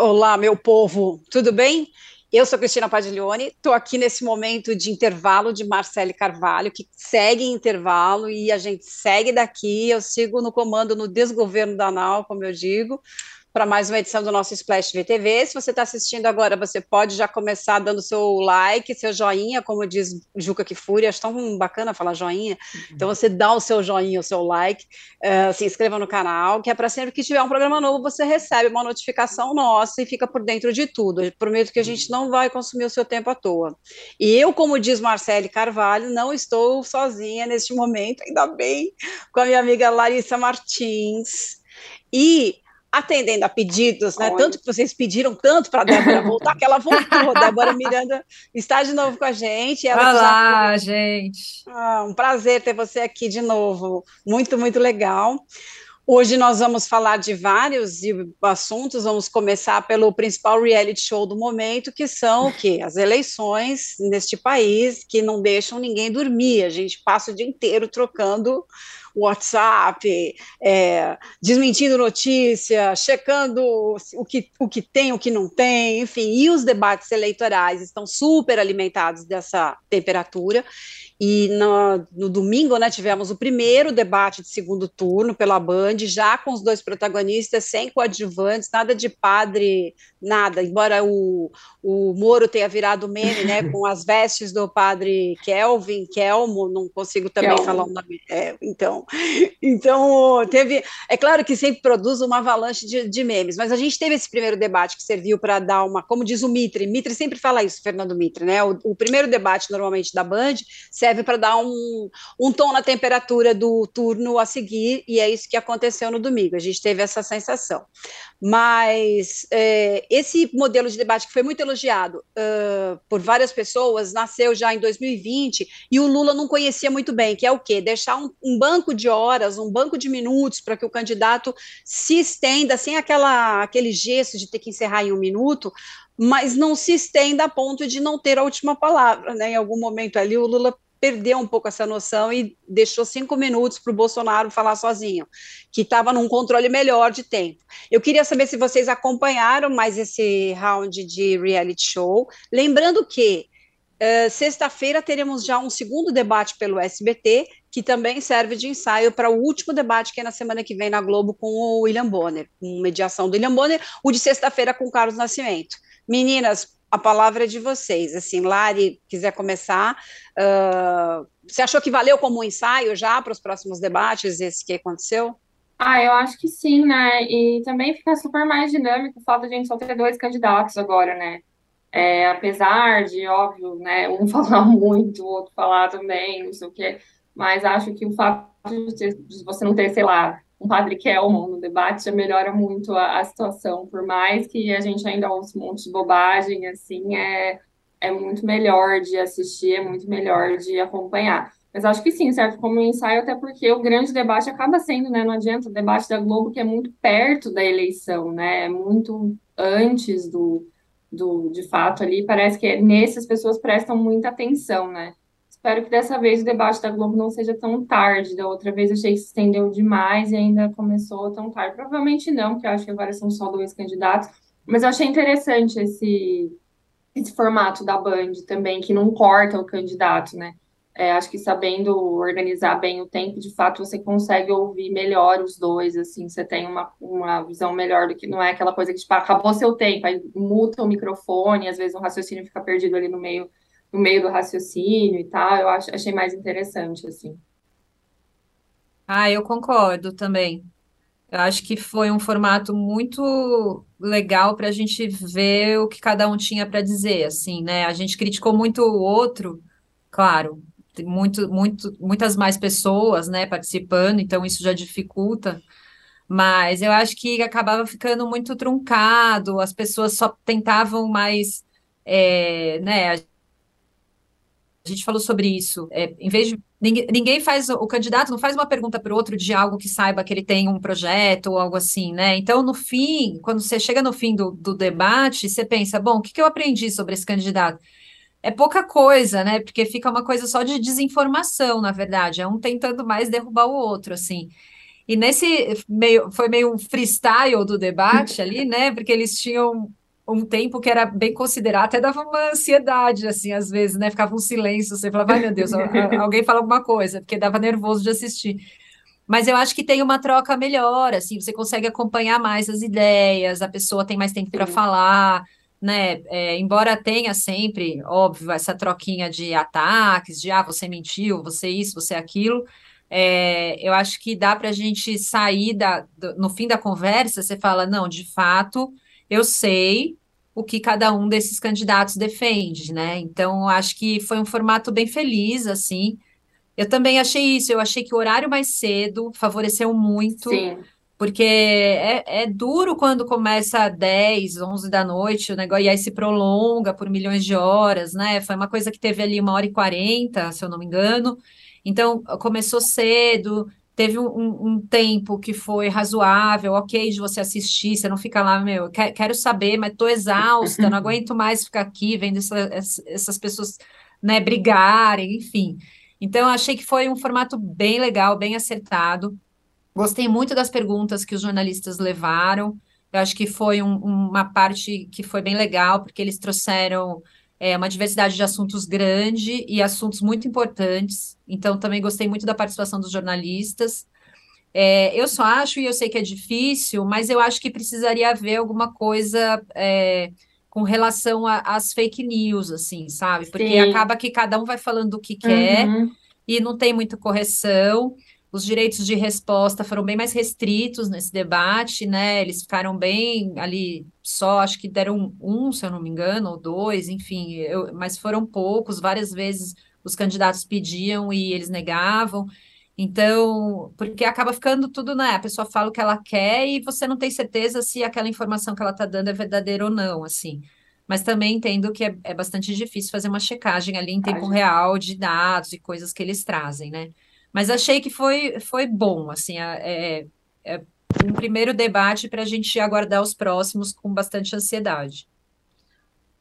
Olá, meu povo, tudo bem? Eu sou Cristina Padiglione, estou aqui nesse momento de intervalo de Marcele Carvalho, que segue em intervalo e a gente segue daqui. Eu sigo no comando no desgoverno da ANAL, como eu digo, para mais uma edição do nosso Splash VTV. Se você está assistindo agora, você pode já começar dando seu like, seu joinha, como diz Juca Kifuri, acho tão bacana falar joinha. Então você dá o seu joinha, o seu like, uh, se inscreva no canal, que é para sempre que tiver um programa novo, você recebe uma notificação nossa e fica por dentro de tudo. Eu prometo que a gente não vai consumir o seu tempo à toa. E eu, como diz Marcele Carvalho, não estou sozinha neste momento, ainda bem, com a minha amiga Larissa Martins. E atendendo a pedidos, né? Olha. Tanto que vocês pediram tanto para a Débora voltar, que ela voltou. Débora Miranda está de novo com a gente. Ela Olá, já... gente. Ah, um prazer ter você aqui de novo. Muito, muito legal. Hoje nós vamos falar de vários assuntos, vamos começar pelo principal reality show do momento, que são o quê? As eleições neste país, que não deixam ninguém dormir, a gente passa o dia inteiro trocando WhatsApp, é, desmentindo notícia, checando o que, o que tem, o que não tem, enfim, e os debates eleitorais estão super alimentados dessa temperatura. E no, no, domingo, né, tivemos o primeiro debate de segundo turno pela Band, já com os dois protagonistas, sem coadjuvantes, nada de padre, nada. Embora o, o Moro tenha virado meme, né, com as vestes do padre Kelvin, Kelmo, não consigo também Kelmo. falar o nome. É, então, então, teve. É claro que sempre produz uma avalanche de, de memes, mas a gente teve esse primeiro debate que serviu para dar uma. Como diz o Mitre, Mitre sempre fala isso, Fernando Mitre, né? O, o primeiro debate, normalmente, da Band serve para dar um, um tom na temperatura do turno a seguir, e é isso que aconteceu no domingo. A gente teve essa sensação. Mas é, esse modelo de debate que foi muito elogiado uh, por várias pessoas nasceu já em 2020 e o Lula não conhecia muito bem, que é o quê? Deixar um, um banco de horas, um banco de minutos para que o candidato se estenda sem aquela, aquele gesto de ter que encerrar em um minuto, mas não se estenda a ponto de não ter a última palavra. Né? Em algum momento ali, o Lula perdeu um pouco essa noção e deixou cinco minutos para o Bolsonaro falar sozinho, que estava num controle melhor de tempo. Eu queria saber se vocês acompanharam mais esse round de reality show. Lembrando que uh, sexta-feira teremos já um segundo debate pelo SBT, que também serve de ensaio para o último debate que é na semana que vem na Globo com o William Bonner, com mediação do William Bonner, o de sexta-feira com o Carlos Nascimento. Meninas, a palavra é de vocês. Assim, Lari, quiser começar, uh, você achou que valeu como um ensaio já para os próximos debates, esse que aconteceu? Ah, eu acho que sim, né? E também fica super mais dinâmico o fato de a gente só ter dois candidatos agora, né? É, apesar de, óbvio, né, um falar muito, o outro falar também, não sei o quê, mas acho que o fato de, você não ter, sei lá, um Padre Kelmon no debate já melhora muito a, a, situação, por mais que a gente ainda ouça um monte de bobagem, assim, é, é muito melhor de assistir, é muito melhor de acompanhar. Mas acho que sim, certo? Como ensaio, até porque o grande debate acaba sendo, né? Não adianta o debate da Globo, que é muito perto da eleição, né? É muito antes do, do de fato ali. Parece que é, nesse as pessoas prestam muita atenção, né? Espero que dessa vez o debate da Globo não seja tão tarde. Da outra vez achei que se estendeu demais e ainda começou tão tarde. Provavelmente não, porque eu acho que agora são só dois candidatos. Mas eu achei interessante esse, esse formato da Band também, que não corta o candidato, né? É, acho que sabendo organizar bem o tempo, de fato, você consegue ouvir melhor os dois, assim, você tem uma, uma visão melhor do que não é aquela coisa que, tipo, acabou seu tempo, aí muta o microfone, às vezes o raciocínio fica perdido ali no meio no meio do raciocínio e tal, eu acho, achei mais interessante, assim. Ah, eu concordo também. Eu acho que foi um formato muito legal para a gente ver o que cada um tinha para dizer, assim, né? A gente criticou muito o outro, claro, muito, muito, muitas mais pessoas, né, participando, então isso já dificulta. Mas eu acho que acabava ficando muito truncado, as pessoas só tentavam mais, é, né? A gente falou sobre isso. É, em vez de ninguém, faz o candidato não faz uma pergunta para o outro de algo que saiba que ele tem um projeto ou algo assim, né? Então, no fim, quando você chega no fim do, do debate, você pensa, bom, o que, que eu aprendi sobre esse candidato? É pouca coisa, né? Porque fica uma coisa só de desinformação, na verdade. É um tentando mais derrubar o outro, assim. E nesse meio, foi meio um freestyle do debate ali, né? Porque eles tinham um tempo que era bem considerado, até dava uma ansiedade, assim, às vezes, né? Ficava um silêncio, você falava, ai meu Deus, alguém fala alguma coisa, porque dava nervoso de assistir. Mas eu acho que tem uma troca melhor, assim, você consegue acompanhar mais as ideias, a pessoa tem mais tempo para falar, né? É, embora tenha sempre, óbvio, essa troquinha de ataques, de ah, você mentiu, você isso, você aquilo. É, eu acho que dá para a gente sair da, do, no fim da conversa, você fala, não, de fato, eu sei o que cada um desses candidatos defende, né? Então, acho que foi um formato bem feliz, assim. Eu também achei isso, eu achei que o horário mais cedo favoreceu muito, Sim. porque é, é duro quando começa 10, 11 da noite, o negócio, e aí se prolonga por milhões de horas, né? Foi uma coisa que teve ali uma hora e quarenta, se eu não me engano. Então, começou cedo, teve um, um, tempo que foi razoável, ok, de você assistir, você não fica lá, meu, quer, quero saber, mas estou exausta, não aguento mais ficar aqui vendo essa, essas pessoas né, brigarem, enfim. Então, achei que foi um formato bem legal, bem acertado. Gostei muito das perguntas que os jornalistas levaram. Eu acho que foi um, uma parte que foi bem legal, porque eles trouxeram é uma diversidade de assuntos grande e assuntos muito importantes. Então, também gostei muito da participação dos jornalistas. É, eu só acho, e eu sei que é difícil, mas eu acho que precisaria haver alguma coisa é, com relação às fake news, assim, sabe? Porque Sim. acaba que cada um vai falando o que quer uhum. e não tem muita correção. Os direitos de resposta foram bem mais restritos nesse debate, né? Eles ficaram bem ali, só acho que deram um, se eu não me engano, ou dois, enfim, eu, mas foram poucos. Várias vezes os candidatos pediam e eles negavam. Então, porque acaba ficando tudo, né? A pessoa fala o que ela quer e você não tem certeza se aquela informação que ela está dando é verdadeira ou não, assim. Mas também entendo que é, é bastante difícil fazer uma checagem ali em tempo real de dados e coisas que eles trazem, né? Mas achei que foi, foi bom, assim, é, é um primeiro debate para a gente aguardar os próximos com bastante ansiedade.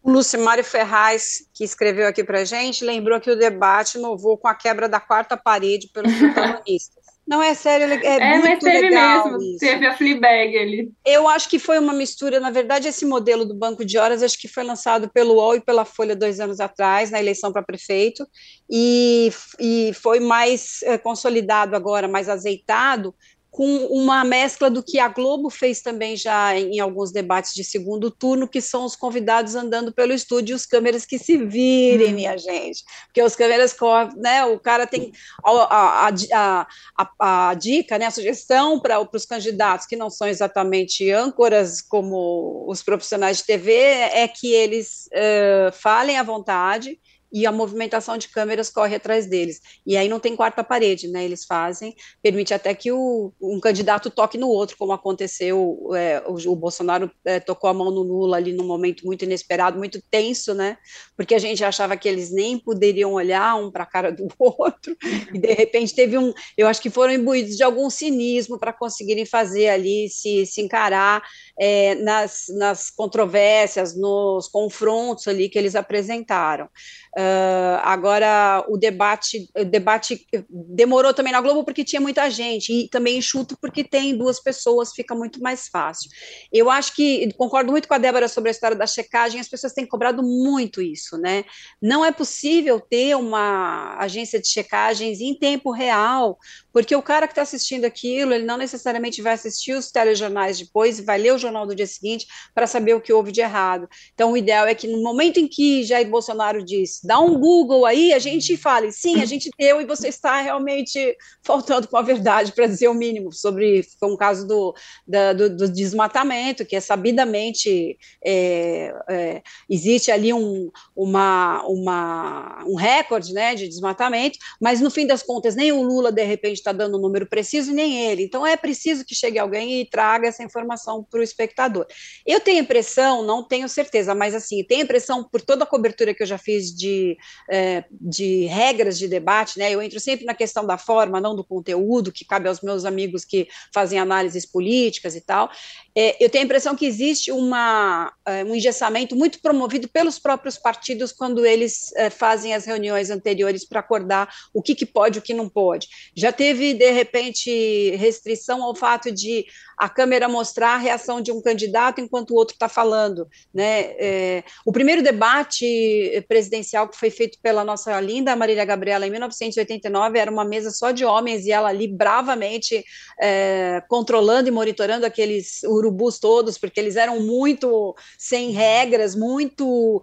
O Lucimário Ferraz, que escreveu aqui para a gente, lembrou que o debate inovou com a quebra da quarta parede pelos protagonistas. Não, é sério, é, é muito mas teve legal mesmo, isso. teve a Fleabag ali. Eu acho que foi uma mistura, na verdade, esse modelo do banco de horas, acho que foi lançado pelo UOL e pela Folha dois anos atrás, na eleição para prefeito, e, e foi mais é, consolidado agora, mais azeitado, com uma mescla do que a Globo fez também já em alguns debates de segundo turno, que são os convidados andando pelo estúdio e os câmeras que se virem, hum. minha gente. Porque os câmeras, né, o cara tem a, a, a, a dica, né, a sugestão para os candidatos que não são exatamente âncoras como os profissionais de TV, é que eles uh, falem à vontade, e a movimentação de câmeras corre atrás deles. E aí não tem quarta parede, né? Eles fazem, permite até que o, um candidato toque no outro, como aconteceu, é, o, o, Bolsonaro é, tocou a mão no Lula ali num momento muito inesperado, muito tenso, né? Porque a gente achava que eles nem poderiam olhar um para a cara do outro, e de repente teve um, eu acho que foram imbuídos de algum cinismo para conseguirem fazer ali, se, se encarar é, nas, nas controvérsias, nos confrontos ali que eles apresentaram. Uh, agora, o debate, o debate demorou também na Globo porque tinha muita gente, e também enxuto porque tem duas pessoas, fica muito mais fácil. Eu acho que, concordo muito com a Débora sobre a história da checagem, as pessoas têm cobrado muito isso, né? Não é possível ter uma agência de checagens em tempo real, porque o cara que está assistindo aquilo, ele não necessariamente vai assistir os telejornais depois, vai ler o jornal do dia seguinte para saber o que houve de errado. Então, o ideal é que no momento em que Jair Bolsonaro diz dá um Google aí, a gente fale, sim, a gente deu e você está realmente faltando com a verdade, para dizer o mínimo, sobre foi um caso do, da, do, do, desmatamento, que é sabidamente é, é, existe ali um, uma, uma, um recorde né, de desmatamento, mas no fim das contas, nem o Lula, de repente, está dando o um número preciso, nem ele. Então é preciso que chegue alguém e traga essa informação para o espectador. Eu tenho impressão, não tenho certeza, mas assim, tenho impressão, por toda a cobertura que eu já fiz de é, de regras de debate, né? Eu entro sempre na questão da forma, não do conteúdo, que cabe aos meus amigos que fazem análises políticas e tal. É, eu tenho a impressão que existe uma, é, um engessamento muito promovido pelos próprios partidos quando eles é, fazem as reuniões anteriores para acordar o que, que pode e o que não pode. Já teve, de repente, restrição ao fato de a câmera mostrar a reação de um candidato enquanto o outro está falando. Né? É, o primeiro debate presidencial que foi feito pela nossa linda Marília Gabriela em 1989 era uma mesa só de homens e ela ali bravamente é, controlando e monitorando aqueles urubus todos, porque eles eram muito sem regras, muito uh,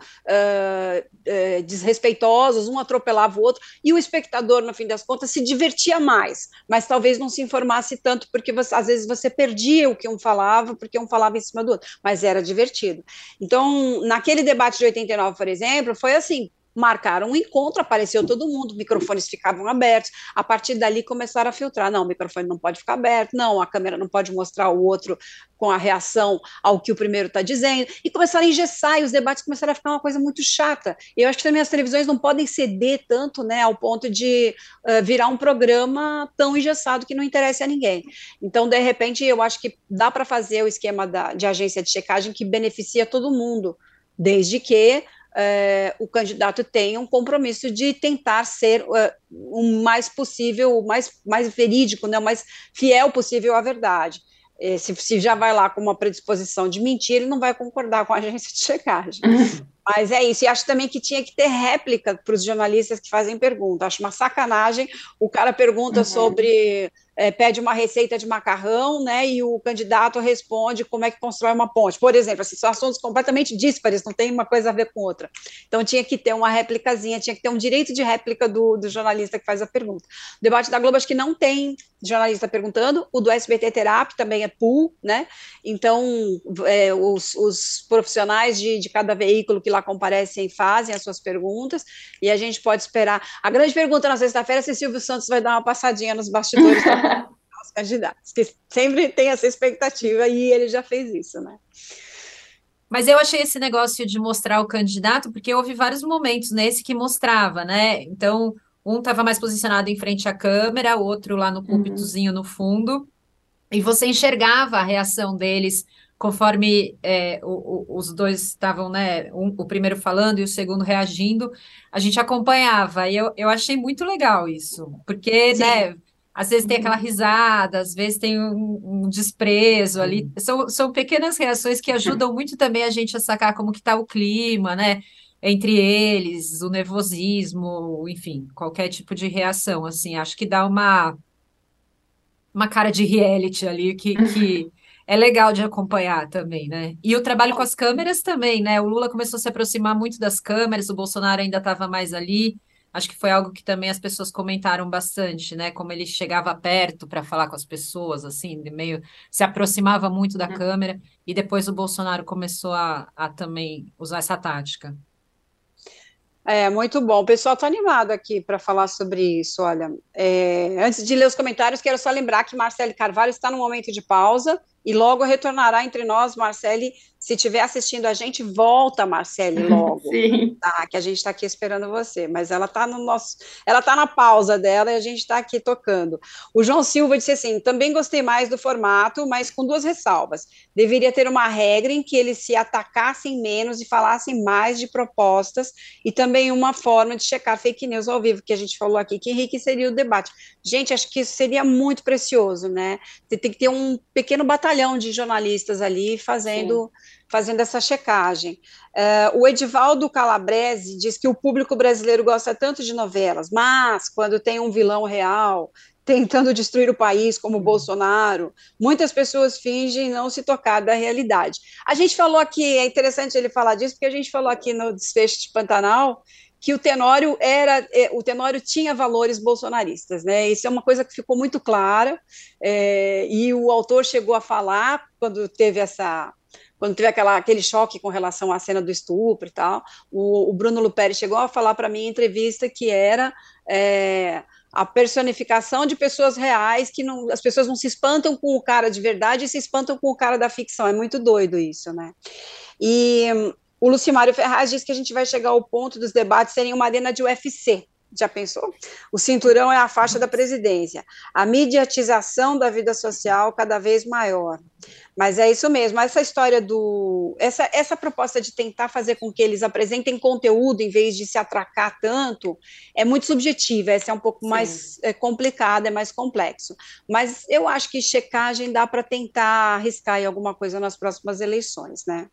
uh, desrespeitosos, um atropelava o outro, e o espectador, no fim das contas, se divertia mais, mas talvez não se informasse tanto, porque você, às vezes você perdia o que um falava, porque um falava em cima do outro, mas era divertido. Então, naquele debate de 89, por exemplo, foi assim, marcaram um encontro, apareceu todo mundo, microfones ficavam abertos, a partir dali começaram a filtrar, não, o microfone não pode ficar aberto, não, a câmera não pode mostrar o outro com a reação ao que o primeiro está dizendo, e começaram a engessar, e os debates começaram a ficar uma coisa muito chata, e eu acho que também as televisões não podem ceder tanto, né, ao ponto de uh, virar um programa tão engessado que não interessa a ninguém, então, de repente, eu acho que dá para fazer o esquema da, de agência de checagem que beneficia todo mundo, desde que é, o candidato tenha um compromisso de tentar ser uh, o mais possível, o mais, mais verídico, né, o mais fiel possível à verdade. É, se, se, já vai lá com uma predisposição de mentir, ele não vai concordar com a agência de checagem. Mas é isso, e acho também que tinha que ter réplica para os jornalistas que fazem pergunta. Acho uma sacanagem. O cara pergunta uhum. sobre é, pede uma receita de macarrão, né, e o candidato responde como é que constrói uma ponte. Por exemplo, assim, são assuntos completamente díspares, não tem uma coisa a ver com outra. Então tinha que ter uma réplicazinha, tinha que ter um direito de réplica do, do jornalista que faz a pergunta. O debate da Globo acho que não tem jornalista perguntando, o do SBT Terap também é pool, né, então é, os, os, profissionais de, de cada veículo que lá comparecem fazem as suas perguntas, e a gente pode esperar. A grande pergunta na sexta-feira é se Silvio Santos vai dar uma passadinha nos bastidores os candidatos, que sempre tem essa expectativa e ele já fez isso, né? Mas eu achei esse negócio de mostrar o candidato, porque houve vários momentos nesse que mostrava, né? Então, um estava mais posicionado em frente à câmera, o outro lá no púlpitozinho uhum. no fundo, e você enxergava a reação deles conforme é, o, o, os dois estavam, né, um, o primeiro falando e o segundo reagindo, a gente acompanhava, e eu, eu achei muito legal isso, porque, Sim. né, às vezes tem aquela uhum. risada, às vezes tem um, um desprezo ali. São, são pequenas reações que ajudam muito também a gente a sacar como que está o clima, né? Entre eles, o nervosismo, enfim, qualquer tipo de reação, assim. Acho que dá uma, uma cara de reality ali que, que é legal de acompanhar também, né? E o trabalho com as câmeras também, né? O Lula começou a se aproximar muito das câmeras, o Bolsonaro ainda estava mais ali acho que foi algo que também as pessoas comentaram bastante, né? Como ele chegava perto para falar com as pessoas, assim, meio se aproximava muito da uhum. câmera, e depois o Bolsonaro começou a, a também usar essa tática. É, muito bom. O pessoal está animado aqui para falar sobre isso. Olha, é, antes de ler os comentários, quero só lembrar que Marcelo Carvalho está no momento de pausa e logo retornará entre nós, Marcele. Se estiver assistindo a gente, volta, Marcele, logo. Sim. Tá, que a gente está aqui esperando você. Mas ela está no nosso. Ela está na pausa dela e a gente está aqui tocando. O João Silva disse assim: também gostei mais do formato, mas com duas ressalvas. Deveria ter uma regra em que eles se atacassem menos e falassem mais de propostas, e também uma forma de checar fake news ao vivo, que a gente falou aqui, que enriqueceria o debate. Gente, acho que isso seria muito precioso, né? Você tem que ter um pequeno batalhão de jornalistas ali fazendo, fazendo essa checagem. Uh, o Edivaldo Calabrese diz que o público brasileiro gosta tanto de novelas, mas quando tem um vilão real tentando destruir o país, como o uhum. Bolsonaro, muitas pessoas fingem não se tocar da realidade. A gente falou aqui, é interessante ele falar disso, porque a gente falou aqui no desfecho de Pantanal que o Tenório era, é, o Tenório tinha valores bolsonaristas, né? Isso é uma coisa que ficou muito clara, é, e o autor chegou a falar quando teve essa quando teve aquela, aquele choque com relação à cena do estupro e tal, o, o Bruno Luperi chegou a falar para mim em entrevista que era é, a personificação de pessoas reais, que não, as pessoas não se espantam com o cara de verdade e se espantam com o cara da ficção. É muito doido isso, né? E O Lucimário Ferraz diz que a gente vai chegar ao ponto dos debates serem uma arena de UFC. Já pensou? O cinturão é a faixa da presidência. A mediatização da vida social cada vez maior. Mas é isso mesmo. Essa história do. Essa, essa proposta de tentar fazer com que eles apresentem conteúdo em vez de se atracar tanto é muito subjetiva. Essa é um pouco Sim. mais é, complicada, é mais complexo. Mas eu acho que checagem dá para tentar arriscar em alguma coisa nas próximas eleições, né?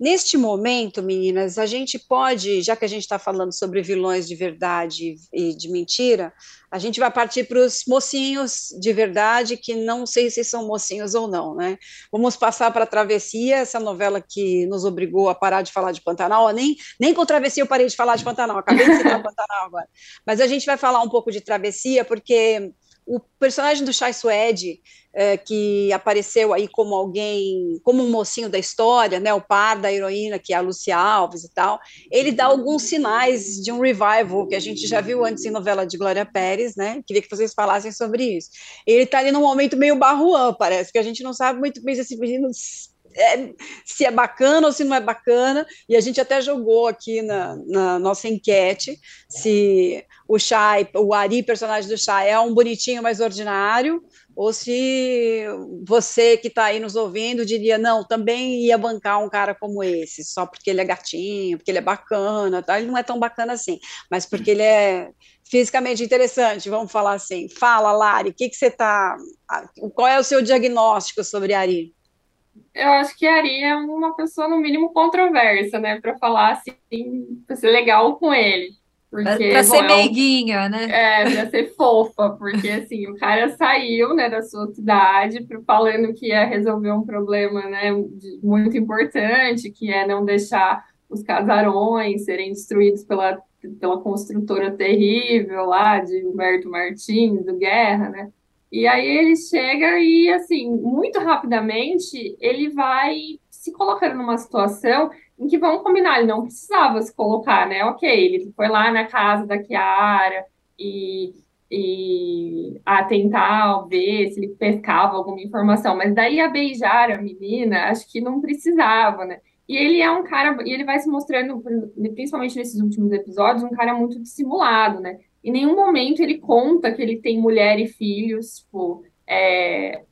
Neste momento, meninas, a gente pode, já que a gente está falando sobre vilões de verdade e de mentira, a gente vai partir para os mocinhos de verdade, que não sei se são mocinhos ou não, né? Vamos passar para a Travessia, essa novela que nos obrigou a parar de falar de Pantanal, nem, nem com Travessia eu parei de falar de Pantanal, acabei de citar Pantanal agora. Mas a gente vai falar um pouco de Travessia, porque o personagem do Chai Suede, é, que apareceu aí como alguém, como um mocinho da história, né, o par da heroína, que é a Lucia Alves e tal, ele dá alguns sinais de um revival, que a gente já viu antes em novela de Glória Pérez, né, queria que vocês falassem sobre isso. Ele está ali num momento meio barruan, parece, que a gente não sabe muito bem se esse menino é, se é bacana ou se não é bacana, e a gente até jogou aqui na, na nossa enquete se o Shai, o Ari, personagem do Shai, é um bonitinho mais ordinário, ou se você que está aí nos ouvindo diria, não, também ia bancar um cara como esse, só porque ele é gatinho, porque ele é bacana, tá? ele não é tão bacana assim, mas porque ele é fisicamente interessante, vamos falar assim. Fala, Lari, que, que você está. Qual é o seu diagnóstico sobre Ari? Eu acho que a Ari é uma pessoa, no mínimo, controversa, né? Para falar assim, para ser legal com ele. Porque, pra ser bom, meiguinha, né? É, pra ser fofa, porque assim, o cara saiu, né, da sua cidade falando que ia resolver um problema, né, muito importante, que é não deixar os casarões serem destruídos pela, pela construtora terrível lá de Humberto Martins, do Guerra, né? E aí ele chega e, assim, muito rapidamente, ele vai se colocando numa situação em que vão combinar, ele não precisava se colocar, né? Ok, ele foi lá na casa da Kiara e, e a tentar ver se ele pescava alguma informação, mas daí a beijar a menina, acho que não precisava, né? E ele é um cara, e ele vai se mostrando, principalmente nesses últimos episódios, um cara muito dissimulado, né? Em nenhum momento ele conta que ele tem mulher e filhos, tipo, é,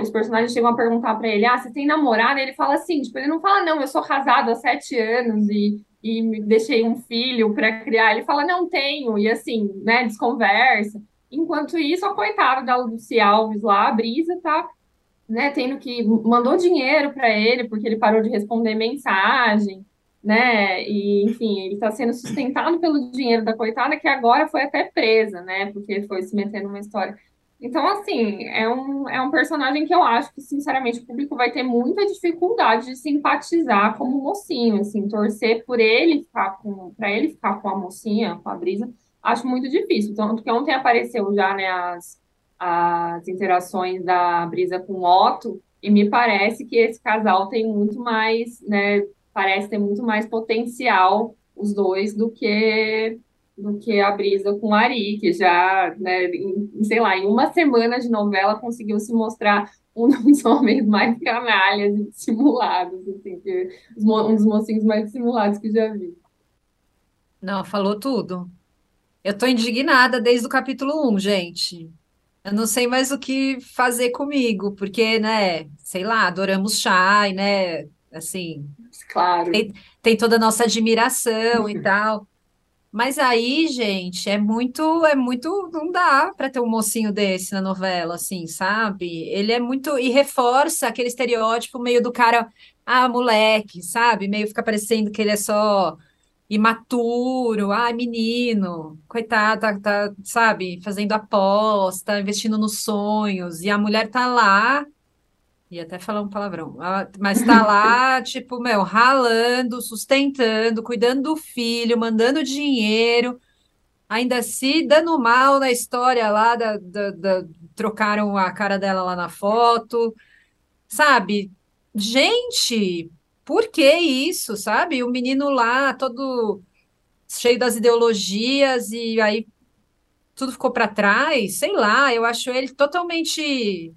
os personagens chegam a perguntar para ele, ah, você tem namorada? E ele fala assim, tipo, ele não fala, não, eu sou casado há sete anos e, e deixei um filho para criar. Ele fala, não tenho, e assim, né, desconversa. Enquanto isso, a coitada da Lucy Alves lá, a Brisa, tá, né, tendo que, mandou dinheiro para ele, porque ele parou de responder mensagem, né? E, enfim, ele está sendo sustentado pelo dinheiro da coitada, que agora foi até presa, né? Porque foi se meter numa história. Então, assim, é um, é um personagem que eu acho que, sinceramente, o público vai ter muita dificuldade de simpatizar como mocinho, assim, torcer por ele ficar com, para ele ficar com a mocinha, com a Brisa, acho muito difícil. Tanto que ontem apareceu já, né, as, as interações da Brisa com o Otto, e me parece que esse casal tem muito mais, né, parece ter muito mais potencial os dois do que do que a Brisa com o Ari, que já, né, em, sei lá, em uma semana de novela conseguiu se mostrar um dos homens mais canalhas e dissimulados, assim, que, um dos mocinhos mais dissimulados que já vi. Não, falou tudo. Eu tô indignada desde o capítulo 1, gente. Eu não sei mais o que fazer comigo, porque, né, sei lá, adoramos Shai, né, assim, Claro. Tem, tem toda a nossa admiração e tal. Mas aí, gente, é muito, é muito, não dá para ter um mocinho desse na novela, assim, sabe? Ele é muito e reforça aquele estereótipo meio do cara, ah, moleque, sabe? Meio fica parecendo que ele é só imaturo, ah, menino, coitado, tá, tá, sabe? Fazendo aposta, investindo nos sonhos, e a mulher tá lá Ia até falar um palavrão. Mas tá lá, tipo, meu, ralando, sustentando, cuidando do filho, mandando dinheiro, ainda se dando mal na história lá, da, da, da, trocaram a cara dela lá na foto, sabe? Gente, por que isso, sabe? O menino lá, todo cheio das ideologias, e aí tudo ficou para trás, sei lá, eu acho ele totalmente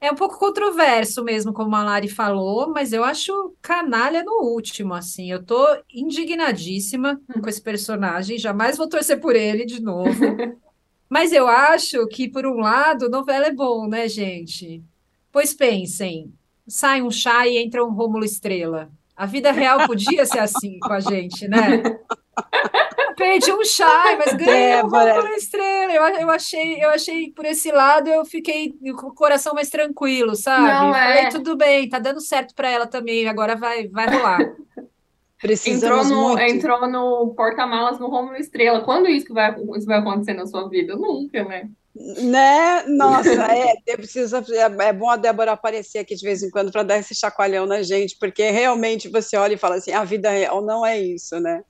É um pouco controverso mesmo, como a Lari falou, mas eu acho canalha no último, assim. Eu tô indignadíssima com esse personagem, jamais vou torcer por ele de novo. Mas eu acho que, por um lado, novela é bom, né, gente? Pois pensem, sai um chá e entra um Rômulo Estrela. A vida real podia ser assim com a gente, né? perdi um chá, mas ganhei uma estrela. Eu, eu, achei, eu achei por esse lado, eu fiquei com o coração mais tranquilo, sabe? Não, é... Falei, tudo bem, tá dando certo para ela também, agora vai, vai rolar. Precisamos entrou no, entrou no porta-malas no Romulo Estrela. Quando isso, que vai, isso vai acontecer na sua vida? Nunca, né? Né? Nossa, é, precisa, é, é bom a Débora aparecer aqui de vez em quando para dar esse chacoalhão na gente, porque realmente você olha e fala assim, a vida real não é isso, né?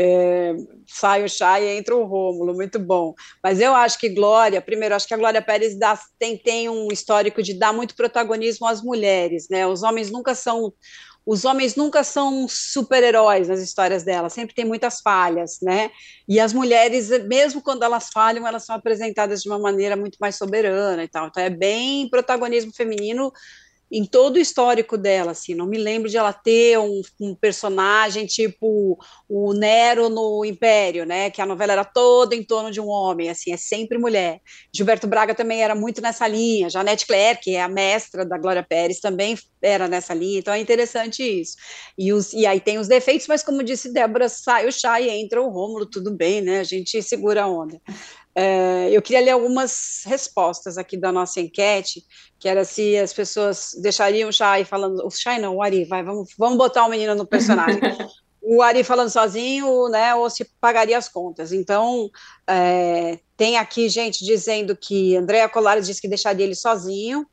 É, sai o chá e entra o Rômulo, muito bom. Mas eu acho que Glória, primeiro, acho que a Glória Pérez dá, tem, tem um histórico de dar muito protagonismo às mulheres, né? Os homens nunca são os homens nunca são super-heróis nas histórias dela, sempre tem muitas falhas, né? E as mulheres, mesmo quando elas falham, elas são apresentadas de uma maneira muito mais soberana e tal. Então é bem protagonismo feminino em todo o histórico dela, assim, não me lembro de ela ter um, um, personagem tipo o Nero no Império, né, que a novela era toda em torno de um homem, assim, é sempre mulher. Gilberto Braga também era muito nessa linha, Janete Claire, que é a mestra da Glória Pérez, também era nessa linha, então é interessante isso. E, os, e aí tem os defeitos, mas como disse Débora, sai o chá e entra o Rômulo, tudo bem, né, a gente segura a onda. É, eu queria ler algumas respostas aqui da nossa enquete, que era se as pessoas deixariam o Shai falando, o Shai não, o Ari, vai, vamos, vamos botar o menino no personagem. o Ari falando sozinho, né, ou se pagaria as contas. Então, é, tem aqui gente dizendo que Andréa Colares disse que deixaria ele sozinho,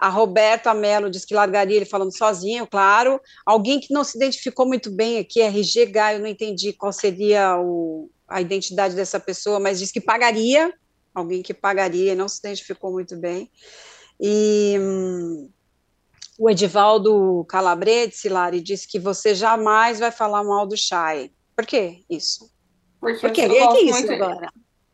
a Roberta Mello diz que largaria ele falando sozinho, claro. Alguém que não se identificou muito bem aqui, RG Gaio, não entendi qual seria o, a identidade dessa pessoa, mas disse que pagaria, alguém que pagaria, não se identificou muito bem. E hum, o Edivaldo Calabrete, Silari, disse que você jamais vai falar mal do Chay. Por que isso? Porque Por que? que é isso muito... agora?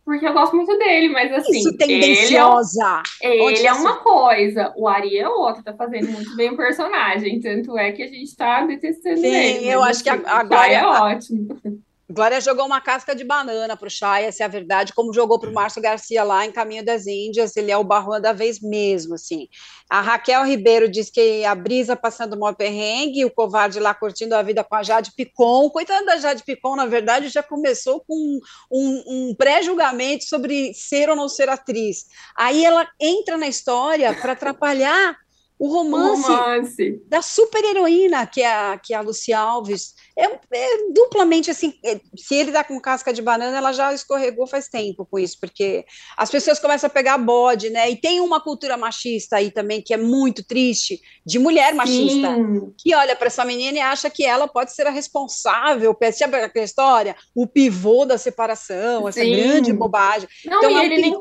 Porque eu gosto muito dele, mas assim. Isso tendenciosa. Ele, é, ele é uma coisa, o Ari é outra, tá fazendo muito bem o personagem. Tanto é que a gente tá detestando Sim, ele. Sim, eu acho que assim, agora. É ótimo. Glória jogou uma casca de banana para o Chay, essa é a verdade, como jogou para o Márcio Garcia lá em Caminho das Índias, ele é o barrão da vez mesmo, assim. A Raquel Ribeiro diz que a Brisa passando mal perrengue, o covarde lá curtindo a vida com a Jade Picon, coitada da Jade Picon, na verdade, já começou com um, um pré-julgamento sobre ser ou não ser atriz. Aí ela entra na história para atrapalhar o romance, o romance. da super-heroína, que é a, que é a Lucy Alves, é, é, duplamente assim, é, se ele dá com casca de banana, ela já escorregou faz tempo com isso, porque as pessoas começam a pegar bode, né, e tem uma cultura machista aí também, que é muito triste, de mulher machista, Sim. que olha para essa menina e acha que ela pode ser a responsável, sabe aquela história? O pivô da separação, essa Sim. grande bobagem. Não, então, e ele nem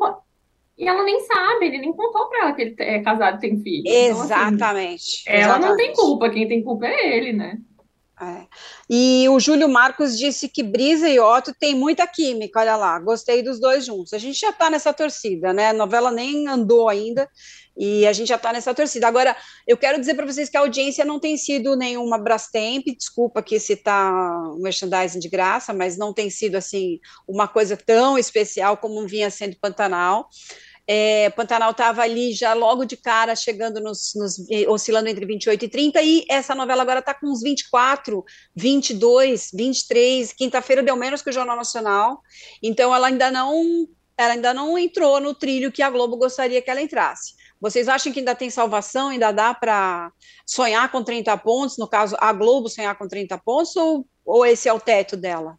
e ela nem sabe, ele nem contou pra ela que ele é casado e tem filho. Exatamente. Então, assim, ela não tem culpa, quem tem culpa é ele, né? É. E o Júlio Marcos disse que Brisa e Otto tem muita química, olha lá, gostei dos dois juntos. A gente já está nessa torcida, né? A novela nem andou ainda e a gente já está nessa torcida. Agora, eu quero dizer para vocês que a audiência não tem sido nenhuma Brastemp, desculpa que citar o merchandising de graça, mas não tem sido assim uma coisa tão especial como vinha sendo Pantanal. É, Pantanal estava ali já logo de cara, chegando nos, nos, oscilando entre 28 e 30, e essa novela agora está com uns 24, 22, 23. Quinta-feira deu menos que o Jornal Nacional, então ela ainda não ela ainda não entrou no trilho que a Globo gostaria que ela entrasse. Vocês acham que ainda tem salvação, ainda dá para sonhar com 30 pontos, no caso, a Globo sonhar com 30 pontos, ou, ou esse é o teto dela?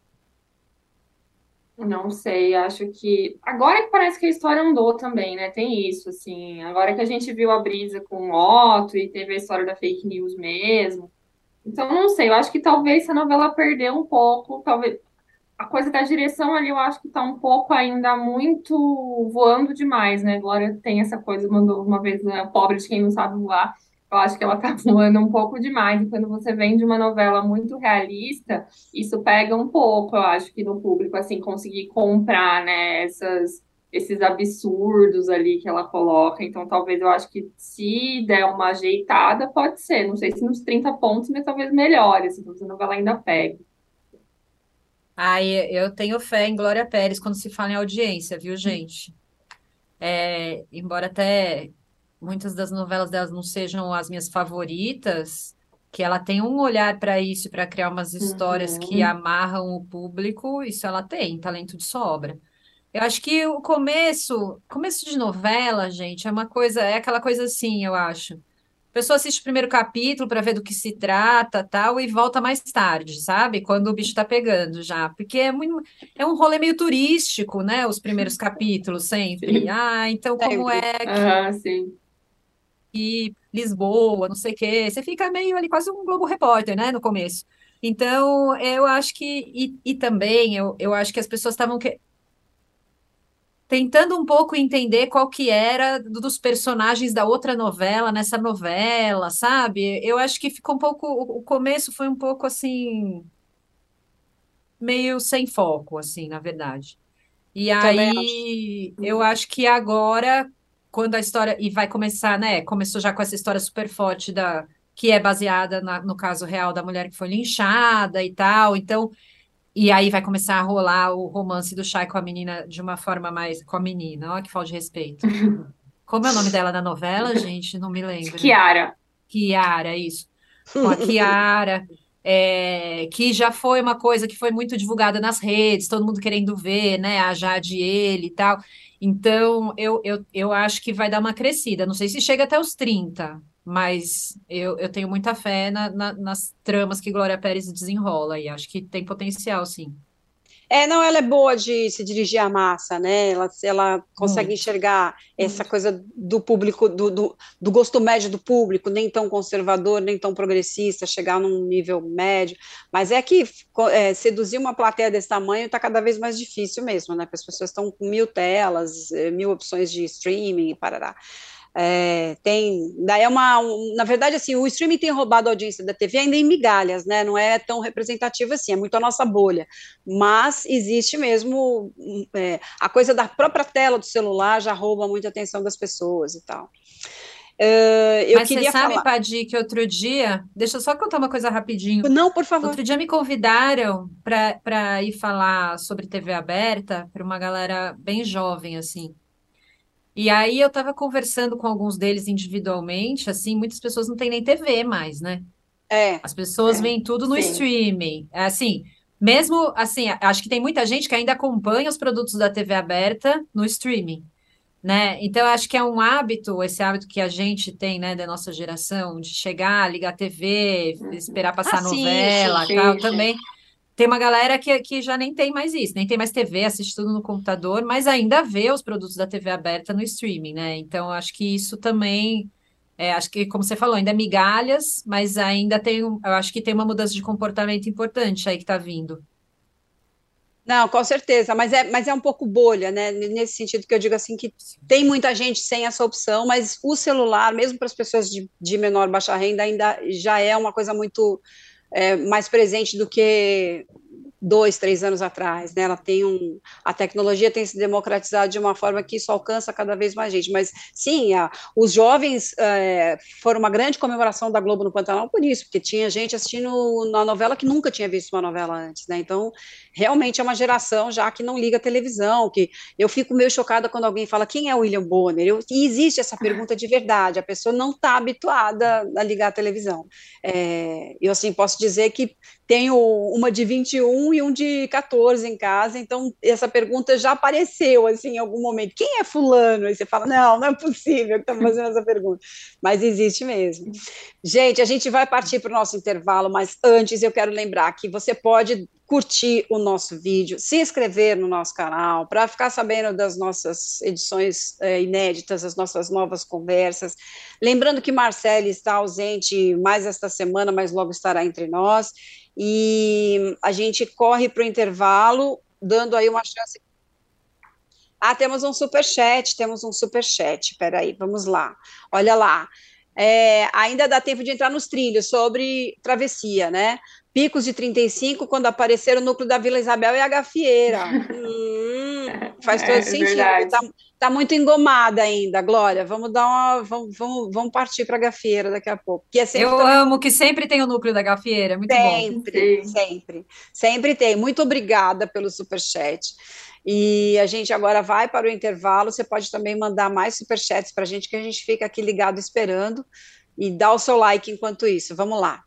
Não sei, acho que. Agora que parece que a história andou também, né? Tem isso, assim. Agora que a gente viu a brisa com o Otto e teve a história da fake news mesmo. Então, não sei, eu acho que talvez essa novela perdeu um pouco, talvez. A coisa da direção ali, eu acho que tá um pouco ainda muito voando demais, né? Glória tem essa coisa, mandou uma vez, né, pobre de quem não sabe voar eu acho que ela tá voando um pouco demais. E quando você vem de uma novela muito realista, isso pega um pouco, eu acho que no público, assim, conseguir comprar, né, essas, esses absurdos ali que ela coloca. Então, talvez eu acho que se der uma ajeitada, pode ser. Não sei se nos 30 pontos, mas talvez melhore, se a novela ainda pegue. Ai, eu tenho fé em Glória Pérez quando se fala em audiência, viu, gente? É, embora até muitas das novelas delas não sejam as minhas favoritas, que ela tem um olhar para isso, para criar umas histórias uhum. que amarram o público, isso ela tem, talento de sobra. Eu acho que o começo, começo de novela, gente, é uma coisa, é aquela coisa assim, eu acho. A pessoa assiste o primeiro capítulo para ver do que se trata, tal, e volta mais tarde, sabe? Quando o bicho tá pegando já, porque é muito, é um rolê meio turístico, né? Os primeiros capítulos sempre. Sim. Ah, então como é que, ah, sim. que Lisboa, não sei o quê. Você fica meio ali quase um Globo Repórter, né, no começo. Então, eu acho que e, e também eu, eu acho que as pessoas estavam que tentando um pouco entender qual que era dos personagens da outra novela nessa novela, sabe? Eu acho que ficou um pouco, o começo foi um pouco assim meio sem foco, assim, na verdade. E aí acho. eu acho que agora quando a história e vai começar, né? Começou já com essa história super forte da que é baseada na, no caso real da mulher que foi linchada e tal. Então, e aí vai começar a rolar o romance do Chay com a menina de uma forma mais. Com a menina, olha que falta de respeito. Como é o nome dela na novela, gente? Não me lembro. Kiara. Kiara, isso. Com a Kiara. É, que já foi uma coisa que foi muito divulgada nas redes, todo mundo querendo ver, né? A Jade ele e tal. Então, eu, eu, eu acho que vai dar uma crescida. Não sei se chega até os 30, mas eu, eu tenho muita fé na, na, nas tramas que Glória Pérez desenrola e acho que tem potencial, sim. É, não, ela é boa de se dirigir à massa, né? Ela, ela consegue Muito. enxergar essa Muito. coisa do público, do, do, do, gosto médio do público, nem tão conservador, nem tão progressista, chegar num nível médio. Mas é que é, seduzir uma plateia desse tamanho está cada vez mais difícil mesmo, né? Porque as pessoas estão com mil telas, eh, mil opções de streaming e parará. É, tem, daí é uma, um, na verdade, assim, o streaming tem roubado a audiência da TV ainda em migalhas, né? Não é tão representativo assim, é muito a nossa bolha. Mas existe mesmo é, a coisa da própria tela do celular já rouba muita atenção das pessoas e tal. Uh, eu Mas queria você sabe, falar... Padi, que outro dia, deixa eu só contar uma coisa rapidinho. Não, por favor. Outro dia me convidaram para ir falar sobre TV aberta para uma galera bem jovem, assim. E aí eu estava conversando com alguns deles individualmente, assim, muitas pessoas não têm nem TV mais, né? É. As pessoas é, veem tudo no sim. streaming. É assim, mesmo assim, acho que tem muita gente que ainda acompanha os produtos da TV aberta no streaming, né? Então acho que é um hábito, esse hábito que a gente tem, né, da nossa geração, de chegar, ligar a TV, uhum. esperar passar ah, novela, sim, tal, sim. também tem uma galera que, que já nem tem mais isso, nem tem mais TV, assiste tudo no computador, mas ainda vê os produtos da TV aberta no streaming, né? Então, acho que isso também, é, acho que, como você falou, ainda é migalhas, mas ainda tem, eu acho que tem uma mudança de comportamento importante aí que está vindo. Não, com certeza, mas é, mas é um pouco bolha, né? Nesse sentido que eu digo assim que tem muita gente sem essa opção, mas o celular, mesmo para as pessoas de, de menor baixa renda, ainda já é uma coisa muito é, mais presente do que dois, três anos atrás, né? Ela tem um, a tecnologia tem se democratizado de uma forma que isso alcança cada vez mais gente. Mas sim, a, os jovens é, foram uma grande comemoração da Globo no Pantanal por isso, porque tinha gente assistindo uma novela que nunca tinha visto uma novela antes, né? Então, realmente é uma geração já que não liga a televisão, que eu fico meio chocada quando alguém fala quem é William Bonner. Eu, e existe essa pergunta de verdade. A pessoa não está habituada a ligar a televisão. É, eu assim posso dizer que tenho uma de 21 e um de 14 em casa, então essa pergunta já apareceu assim em algum momento. Quem é fulano? E você fala: "Não, não é possível que está fazendo essa pergunta". Mas existe mesmo. Gente, a gente vai partir para o nosso intervalo, mas antes eu quero lembrar que você pode curtir o nosso vídeo, se inscrever no nosso canal, para ficar sabendo das nossas edições é, inéditas, as nossas novas conversas. Lembrando que Marcele está ausente mais esta semana, mas logo estará entre nós. E a gente corre para o intervalo, dando aí uma chance. Ah, temos um super chat, temos um super chat. Peraí, vamos lá. Olha lá. É, ainda dá tempo de entrar nos trilhos sobre travessia, né? Picos de 35, quando aparecer o núcleo da Vila Isabel e a Gafieira. hum, faz todo é, sentido. Tá muito engomada ainda, Glória. Vamos dar uma. Vamos, vamos, vamos partir para a gafieira daqui a pouco. Que é Eu também... amo que sempre tem o núcleo da gafieira, muito sempre, bom. Sempre, sempre. Sempre tem. Muito obrigada pelo superchat. E a gente agora vai para o intervalo. Você pode também mandar mais superchats para a gente, que a gente fica aqui ligado esperando. E dá o seu like enquanto isso. Vamos lá.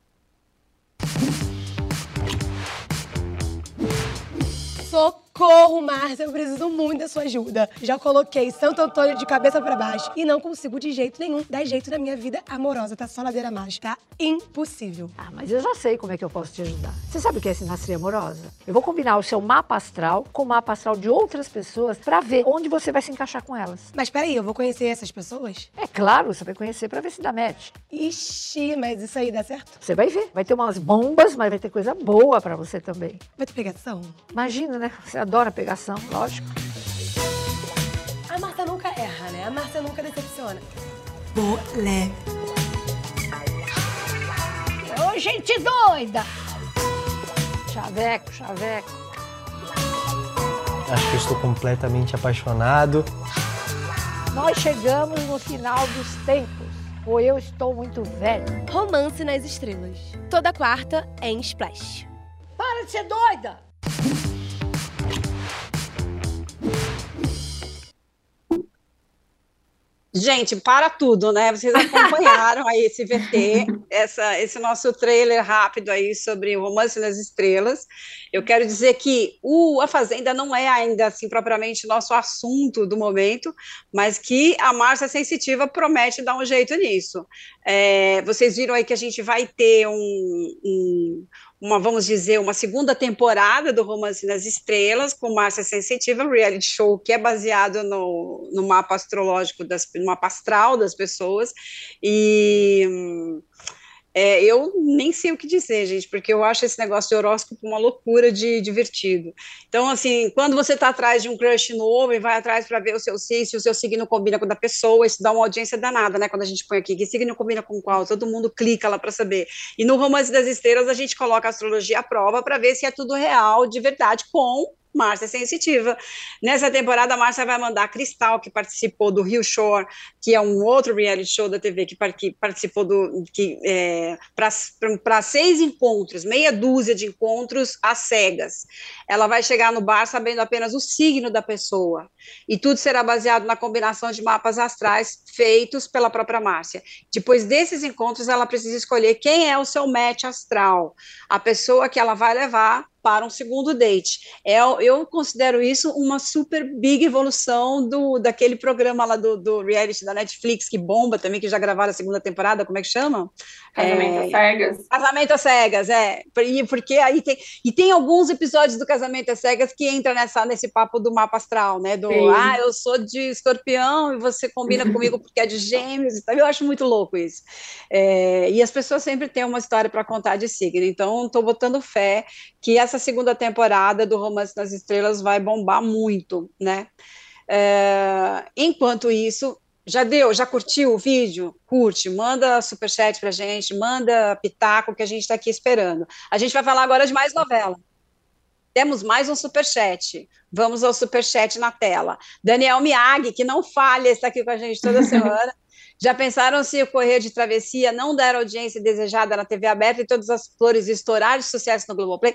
Socorro, Márcia, eu preciso muito da sua ajuda. Já coloquei Santo Antônio de cabeça para baixo e não consigo de jeito nenhum dar jeito na minha vida amorosa. Tá só ladeira abaixo, tá impossível. Ah, mas eu já sei como é que eu posso te ajudar. Você sabe o que é sinastria amorosa? Eu vou combinar o seu mapa astral com o mapa astral de outras pessoas para ver onde você vai se encaixar com elas. Mas peraí, eu vou conhecer essas pessoas? É claro, você vai conhecer para ver se dá match. Ixi, mas isso aí dá certo? Você vai ver. Vai ter umas bombas, mas vai ter coisa boa para você também. Vai ter pegação? Imagina, né? Você adora pegação, lógico. A Marta nunca erra, né? A Marta nunca decepciona. Bolé. Ô, gente doida! Chaveco, chaveco. Acho que eu estou completamente apaixonado. Nós chegamos no final dos tempos. Ou eu estou muito velho. Romance nas Estrelas. Toda quarta em Splash. Para de ser doida! Gente, para tudo, né? Vocês acompanharam aí esse VT, essa, esse nosso trailer rápido aí sobre o Romance nas Estrelas. Eu quero dizer que o, a Fazenda não é ainda assim propriamente nosso assunto do momento, mas que a Márcia Sensitiva promete dar um jeito nisso. É, vocês viram aí que a gente vai ter um, um uma, vamos dizer, uma segunda temporada do Romance nas Estrelas, com Márcia Sensitiva, reality show que é baseado no, no mapa astrológico, das, no mapa astral das pessoas, e é, eu nem sei o que dizer, gente, porque eu acho esse negócio de horóscopo uma loucura de divertido. Então, assim, quando você está atrás de um crush novo e vai atrás para ver o seu signo, se o seu signo combina com o da pessoa, isso dá uma audiência danada, né? Quando a gente põe aqui que signo combina com qual, todo mundo clica lá para saber. E no Romance das Esteiras a gente coloca a astrologia à prova para ver se é tudo real, de verdade, com Márcia Sensitiva. Nessa temporada, a Márcia vai mandar a Cristal, que participou do Rio Shore, que é um outro reality show da TV que, que participou do. que é, para seis encontros, meia dúzia de encontros às cegas. Ela vai chegar no bar sabendo apenas o signo da pessoa. E tudo será baseado na combinação de mapas astrais feitos pela própria Márcia. Depois desses encontros, ela precisa escolher quem é o seu match astral, a pessoa que ela vai levar para um segundo date. É, eu considero isso uma super big evolução do daquele programa lá do, do reality da Netflix que bomba também, que já gravaram a segunda temporada, como é que chama? Casamento é, cegas. Casamento às cegas, é. Porque aí tem. E tem alguns episódios do Casamento às cegas que entra nessa, nesse papo do mapa astral, né? Do Sim. ah, eu sou de escorpião e você combina comigo porque é de gêmeos e tal. Eu acho muito louco isso. É, e as pessoas sempre têm uma história para contar de signo. Então, estou botando fé que essa segunda temporada do Romance nas Estrelas vai bombar muito, né? É, enquanto isso, já deu, já curtiu o vídeo? Curte, manda superchat pra gente, manda pitaco que a gente está aqui esperando. A gente vai falar agora de mais novela. Temos mais um superchat. Vamos ao superchat na tela. Daniel Miag, que não falha, está aqui com a gente toda semana. Já pensaram se o Correio de Travessia não der audiência desejada na TV aberta e todas as flores estourar de sucesso no Globoplay?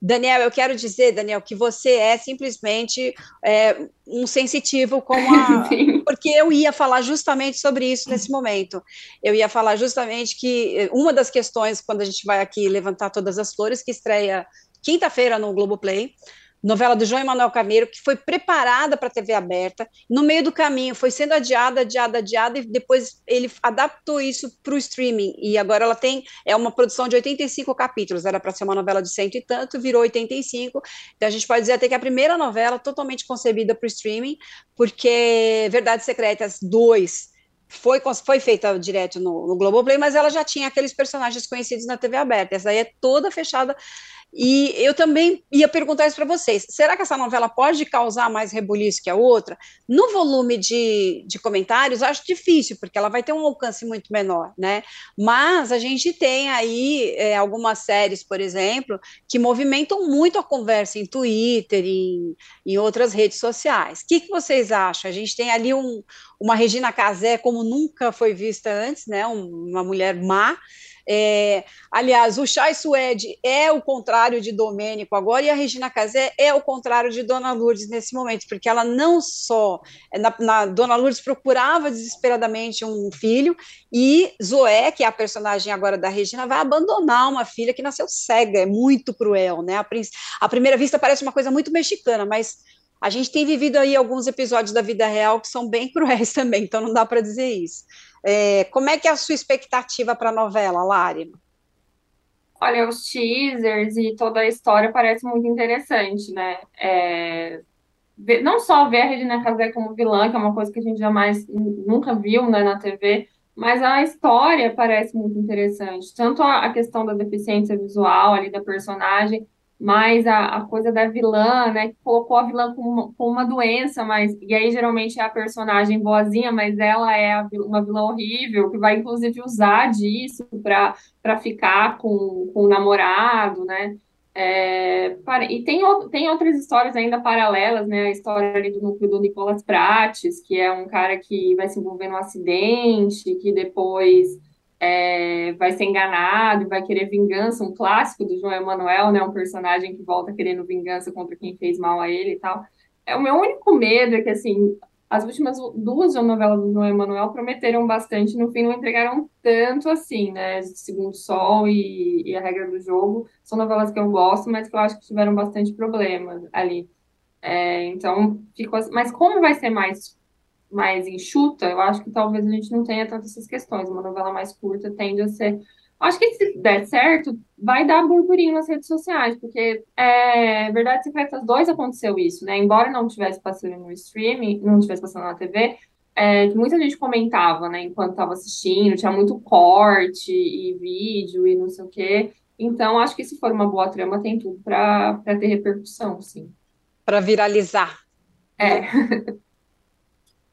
Daniel, eu quero dizer, Daniel, que você é simplesmente é, um sensitivo como a. Porque eu ia falar justamente sobre isso nesse momento. Eu ia falar justamente que eh, uma das questões, quando a gente vai aqui levantar todas as flores, que estreia quinta-feira no Globoplay, novela do João Emanuel Carneiro, que foi preparada para a TV aberta, no meio do caminho foi sendo adiada, adiada, adiada, e depois ele adaptou isso para o streaming, e agora ela tem, é uma produção de 85 capítulos, era para ser uma novela de cento e tanto, virou 85, então a gente pode dizer até que a primeira novela totalmente concebida para o streaming, porque Verdades Secretas 2 foi, foi feita direto no, no Globoplay, mas ela já tinha aqueles personagens conhecidos na TV aberta, essa aí é toda fechada E eu também ia perguntar isso para vocês: será que essa novela pode causar mais rebuliço que a outra? No volume de, de comentários, acho difícil, porque ela vai ter um alcance muito menor, né? Mas a gente tem aí é, algumas séries, por exemplo, que movimentam muito a conversa em Twitter, em, em outras redes sociais. O que, que vocês acham? A gente tem ali um, uma Regina Casé como nunca foi vista antes, né? uma mulher má é, aliás, o Chai Suede é o contrário de Domênico agora, e a Regina Casé é o contrário de Dona Lourdes nesse momento, porque ela não só. Na, na, Dona Lourdes procurava desesperadamente um filho, e Zoé, que é a personagem agora da Regina, vai abandonar uma filha que nasceu cega, é muito cruel, né? A, a primeira vista parece uma coisa muito mexicana, mas a gente tem vivido aí alguns episódios da vida real que são bem cruéis também, então não dá para dizer isso. É, como é que é a sua expectativa para a novela, Lari? Olha, os teasers e toda a história parece muito interessante, né? É, não só ver a Regina Casé como vilã, que é uma coisa que a gente jamais nunca viu né, na TV, mas a história parece muito interessante. Tanto a, a questão da deficiência visual ali da personagem, mas a, a coisa da vilã, né, que colocou a vilã com uma, com uma doença, mas e aí geralmente é a personagem boazinha, mas ela é uma vilã horrível, que vai inclusive usar disso para ficar com, com o namorado, né? É, para, e tem, tem outras histórias ainda paralelas, né? A história ali do núcleo do Nicolas Prates, que é um cara que vai se envolver num acidente, que depois é, vai ser enganado e vai querer vingança, um clássico do João Emanuel, né, um personagem que volta querendo vingança contra quem fez mal a ele e tal. É, o meu único medo é que, assim, as últimas duas novelas do João Emanuel prometeram bastante, no fim não entregaram tanto assim, né, Segundo Sol e, e A Regra do Jogo, são novelas que eu gosto, mas que eu acho que tiveram bastante problemas ali. É, então, ficou, mas como vai ser mais mais enxuta, eu acho que talvez a gente não tenha tantas essas questões. Uma novela mais curta tende a ser. Acho que se der certo, vai dar burburinho nas redes sociais, porque é verdade secretas 2 aconteceu isso, né? Embora não tivesse passando no streaming, não tivesse passando na TV, é, muita gente comentava, né, enquanto estava assistindo, tinha muito corte e vídeo e não sei o quê. Então, acho que se for uma boa trama, tem tudo para ter repercussão, sim. Para viralizar. É.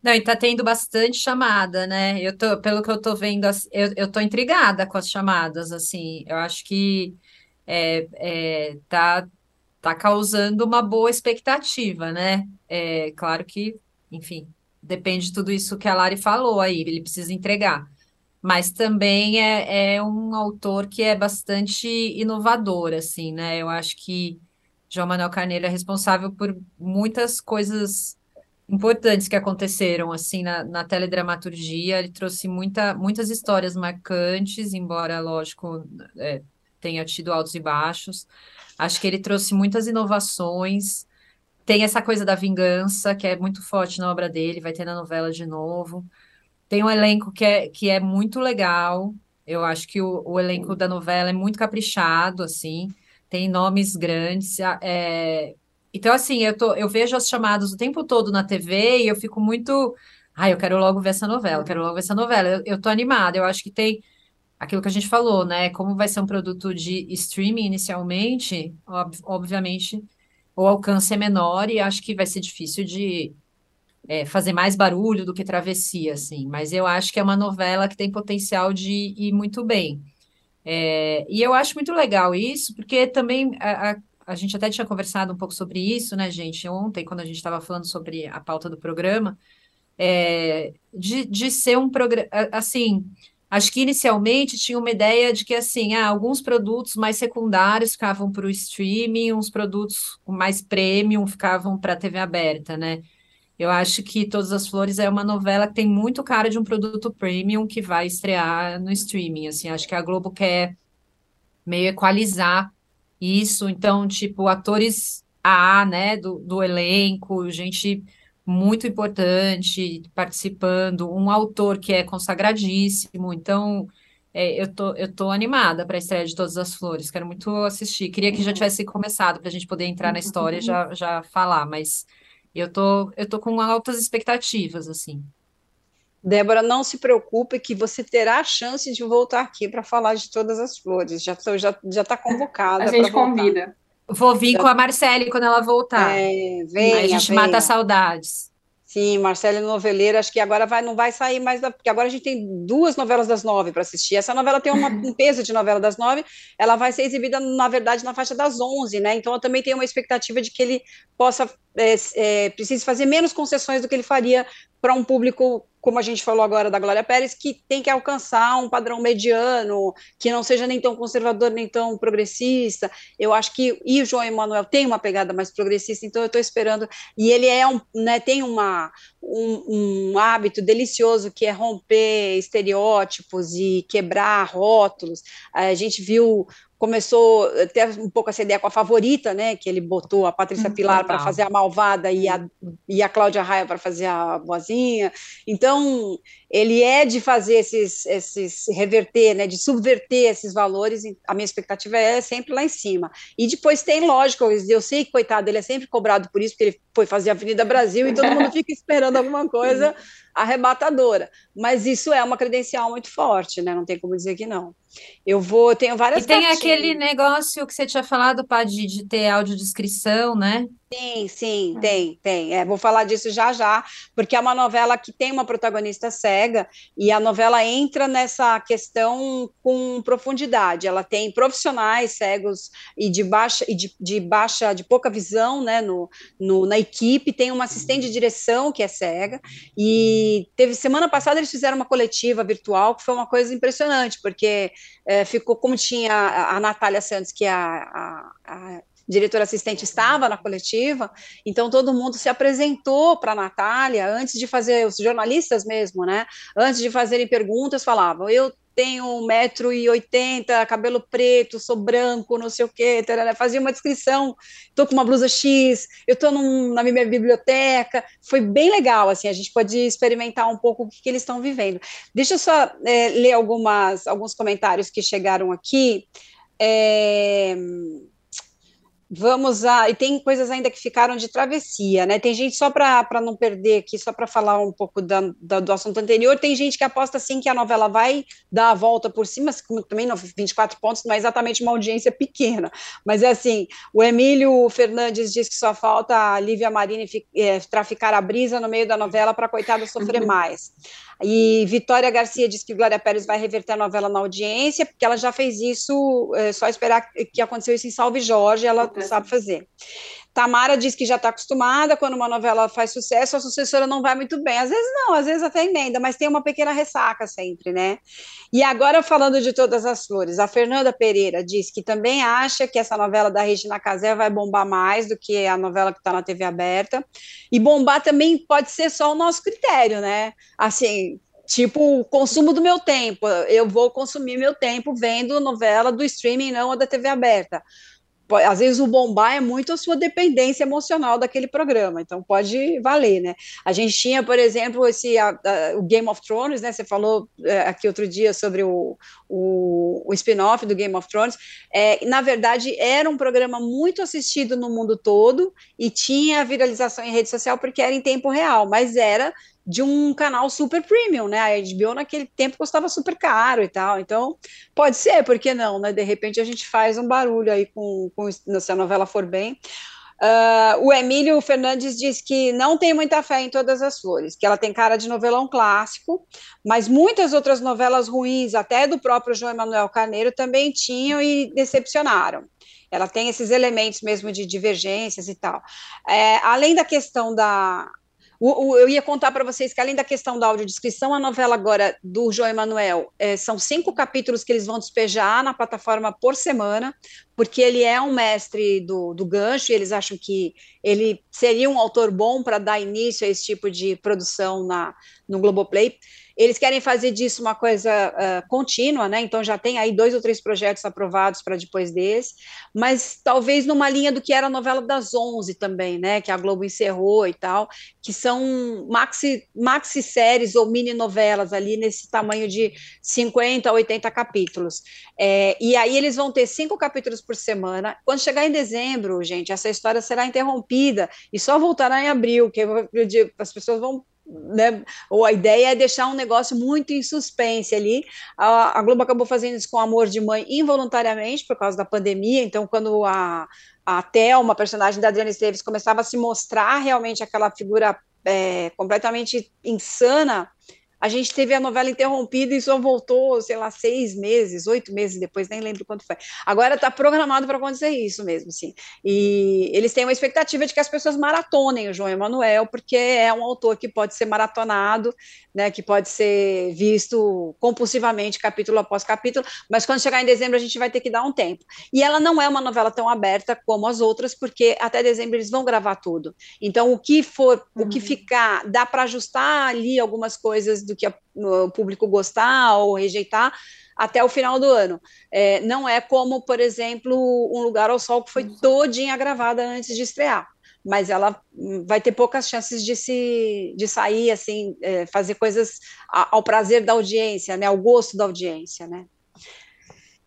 Não, e tá tendo bastante chamada, né? Eu tô, pelo que eu tô vendo, eu, eu tô intrigada com as chamadas, assim. Eu acho que é, é, tá, tá causando uma boa expectativa, né? É claro que, enfim, depende de tudo isso que a Lari falou aí, ele precisa entregar. Mas também é, é um autor que é bastante inovador, assim, né? Eu acho que João Manuel Carneiro é responsável por muitas coisas importantes que aconteceram assim na, na teledramaturgia. Ele trouxe muita, muitas histórias marcantes, embora, lógico, é, tenha tido altos e baixos. Acho que ele trouxe muitas inovações. Tem essa coisa da vingança, que é muito forte na obra dele, vai ter na novela de novo. Tem um elenco que é, que é muito legal. Eu acho que o, o elenco da novela é muito caprichado, assim. Tem nomes grandes. É, então, assim, eu, tô, eu vejo as chamadas o tempo todo na TV e eu fico muito. Ai, eu quero logo ver essa novela, quero logo ver essa novela. Eu, eu tô animada, eu acho que tem aquilo que a gente falou, né? Como vai ser um produto de streaming inicialmente, ob obviamente o alcance é menor e acho que vai ser difícil de é, fazer mais barulho do que travessia, assim. Mas eu acho que é uma novela que tem potencial de ir muito bem. É, e eu acho muito legal isso, porque também a, a a gente até tinha conversado um pouco sobre isso, né, gente, ontem, quando a gente estava falando sobre a pauta do programa, é, de, de ser um programa, assim, acho que inicialmente tinha uma ideia de que, assim, ah, alguns produtos mais secundários ficavam para o streaming, uns produtos mais premium ficavam para a TV aberta, né? Eu acho que Todas as Flores é uma novela que tem muito cara de um produto premium que vai estrear no streaming, assim, acho que a Globo quer meio equalizar isso, então, tipo, atores A, né, do, do elenco, gente muito importante participando, um autor que é consagradíssimo, então é, eu, tô, eu tô animada para a estreia de Todas as Flores, quero muito assistir. Queria que já tivesse começado para a gente poder entrar na história e já, já falar, mas eu tô, eu tô com altas expectativas, assim. Débora, não se preocupe que você terá a chance de voltar aqui para falar de todas as flores. Já estou já já está convocada. A gente convida. Vou vir com a Marcele quando ela voltar. É, venha, a gente venha. mata saudades. Sim, Marcele Noveleira, acho que agora vai, não vai sair mais, da, porque agora a gente tem duas novelas das nove para assistir. Essa novela tem uma, um peso de novela das nove, ela vai ser exibida, na verdade, na faixa das onze, né? Então eu também tenho uma expectativa de que ele possa, é, é, precise fazer menos concessões do que ele faria para um público, como a gente falou agora da Glória Pérez, que tem que alcançar um padrão mediano, que não seja nem tão conservador, nem tão progressista. Eu acho que, e o João Emanuel tem uma pegada mais progressista, então eu estou esperando, e ele é um, né, tem uma, um, um hábito delicioso que é romper estereótipos e quebrar rótulos. A gente viu começou até um pouco essa ideia com a favorita, né, que ele botou a Patrícia Pilar para fazer a malvada e a, e a Cláudia Raia para fazer a boazinha. Então, ele é de fazer esses, esses reverter, né, de subverter esses valores. A minha expectativa é sempre lá em cima. E depois tem lógico, eu sei que coitado, ele é sempre cobrado por isso, porque ele foi fazer a Avenida Brasil e todo mundo fica esperando alguma coisa arrebatadora. Mas isso é uma credencial muito forte, né? Não tem como dizer que não. Eu vou, tenho várias E tem aquele negócio que você tinha falado, Pá, de, de ter audiodescrição, né? Sim, sim, tem, tem. É, vou falar disso já já, porque é uma novela que tem uma protagonista cega e a novela entra nessa questão com profundidade. Ela tem profissionais cegos e de baixa e de, de baixa, de pouca visão, né, no, no, na equipe. Tem uma assistente de direção que é cega e teve semana passada eles fizeram uma coletiva virtual que foi uma coisa impressionante, porque é, ficou como tinha a, a Natália Santos, que é a, a, a diretora assistente estava na coletiva, então todo mundo se apresentou para a Natália antes de fazer, os jornalistas mesmo, né? Antes de fazerem perguntas, falavam: eu tenho 1,80m, cabelo preto, sou branco, não sei o quê, fazia uma descrição, estou com uma blusa X, eu estou na minha biblioteca, foi bem legal, assim, a gente pode experimentar um pouco o que, que eles estão vivendo. Deixa eu só é, ler algumas, alguns comentários que chegaram aqui. É... Vamos a. E tem coisas ainda que ficaram de travessia, né? Tem gente, só para não perder aqui, só para falar um pouco da, da, do assunto anterior, tem gente que aposta sim que a novela vai dar a volta por cima, também não 24 pontos, não é exatamente uma audiência pequena. Mas é assim: o Emílio Fernandes diz que só falta a Lívia Marini é, traficar a brisa no meio da novela para a coitada sofrer mais. E Vitória Garcia diz que Glória Pérez vai reverter a novela na audiência, porque ela já fez isso, é só esperar que aconteceu isso em Salve Jorge, ela okay. sabe fazer. Tamara diz que já está acostumada, quando uma novela faz sucesso, a sucessora não vai muito bem. Às vezes não, às vezes até emenda, mas tem uma pequena ressaca sempre, né? E agora, falando de todas as flores, a Fernanda Pereira diz que também acha que essa novela da Regina Casé vai bombar mais do que a novela que está na TV aberta. E bombar também pode ser só o nosso critério, né? Assim, tipo, o consumo do meu tempo. Eu vou consumir meu tempo vendo novela do streaming, não a da TV aberta às vezes o bombar é muito a sua dependência emocional daquele programa, então pode valer, né? A gente tinha, por exemplo, esse a, a, o Game of Thrones, né? Você falou é, aqui outro dia sobre o, o, o spin-off do Game of Thrones. É, na verdade, era um programa muito assistido no mundo todo e tinha viralização em rede social porque era em tempo real, mas era de um canal super premium, né? A HBO naquele tempo custava super caro e tal. Então, pode ser, por que não, né? De repente a gente faz um barulho aí com, com se a novela for bem. Uh, o Emílio Fernandes diz que não tem muita fé em Todas as Flores, que ela tem cara de novelão clássico, mas muitas outras novelas ruins, até do próprio João Emanuel Carneiro, também tinham e decepcionaram. Ela tem esses elementos mesmo de divergências e tal. É, além da questão da, o, o, eu ia contar para vocês que, além da questão da audiodescrição, a novela agora do João Emanuel é, são cinco capítulos que eles vão despejar na plataforma por semana, porque ele é um mestre do, do gancho e eles acham que ele seria um autor bom para dar início a esse tipo de produção na, no Globoplay. Eles querem fazer disso uma coisa uh, contínua, né? Então já tem aí dois ou três projetos aprovados para depois desse, mas talvez numa linha do que era a novela das 11 também, né? Que a Globo encerrou e tal, que são maxi, maxi séries ou mini novelas ali nesse tamanho de 50 a 80 capítulos. É, e aí eles vão ter cinco capítulos por semana. Quando chegar em dezembro, gente, essa história será interrompida e só voltará em abril, que as pessoas vão né? Ou a ideia é deixar um negócio muito em suspense ali. A, a Globo acabou fazendo isso com Amor de Mãe involuntariamente por causa da pandemia. Então, quando a, a Thelma, personagem da Adriana Esteves, começava a se mostrar realmente aquela figura é, completamente insana, a gente teve a novela interrompida e só voltou, sei lá, seis meses, oito meses depois, nem lembro quanto foi. Agora está programado para acontecer isso mesmo, sim. E eles têm uma expectativa de que as pessoas maratonem o João Emanuel, porque é um autor que pode ser maratonado, né, que pode ser visto compulsivamente, capítulo após capítulo, mas quando chegar em dezembro a gente vai ter que dar um tempo. E ela não é uma novela tão aberta como as outras, porque até dezembro eles vão gravar tudo. Então, o que for, uhum. o que uhum. ficar, dá para ajustar ali algumas coisas do do que a, o público gostar ou rejeitar até o final do ano. É, não é como, por exemplo, Um Lugar ao Sol, que foi todinha gravada antes de estrear. Mas ela vai ter poucas chances de se de sair assim, é, fazer coisas ao prazer da audiência, né, ao gosto da audiência, né?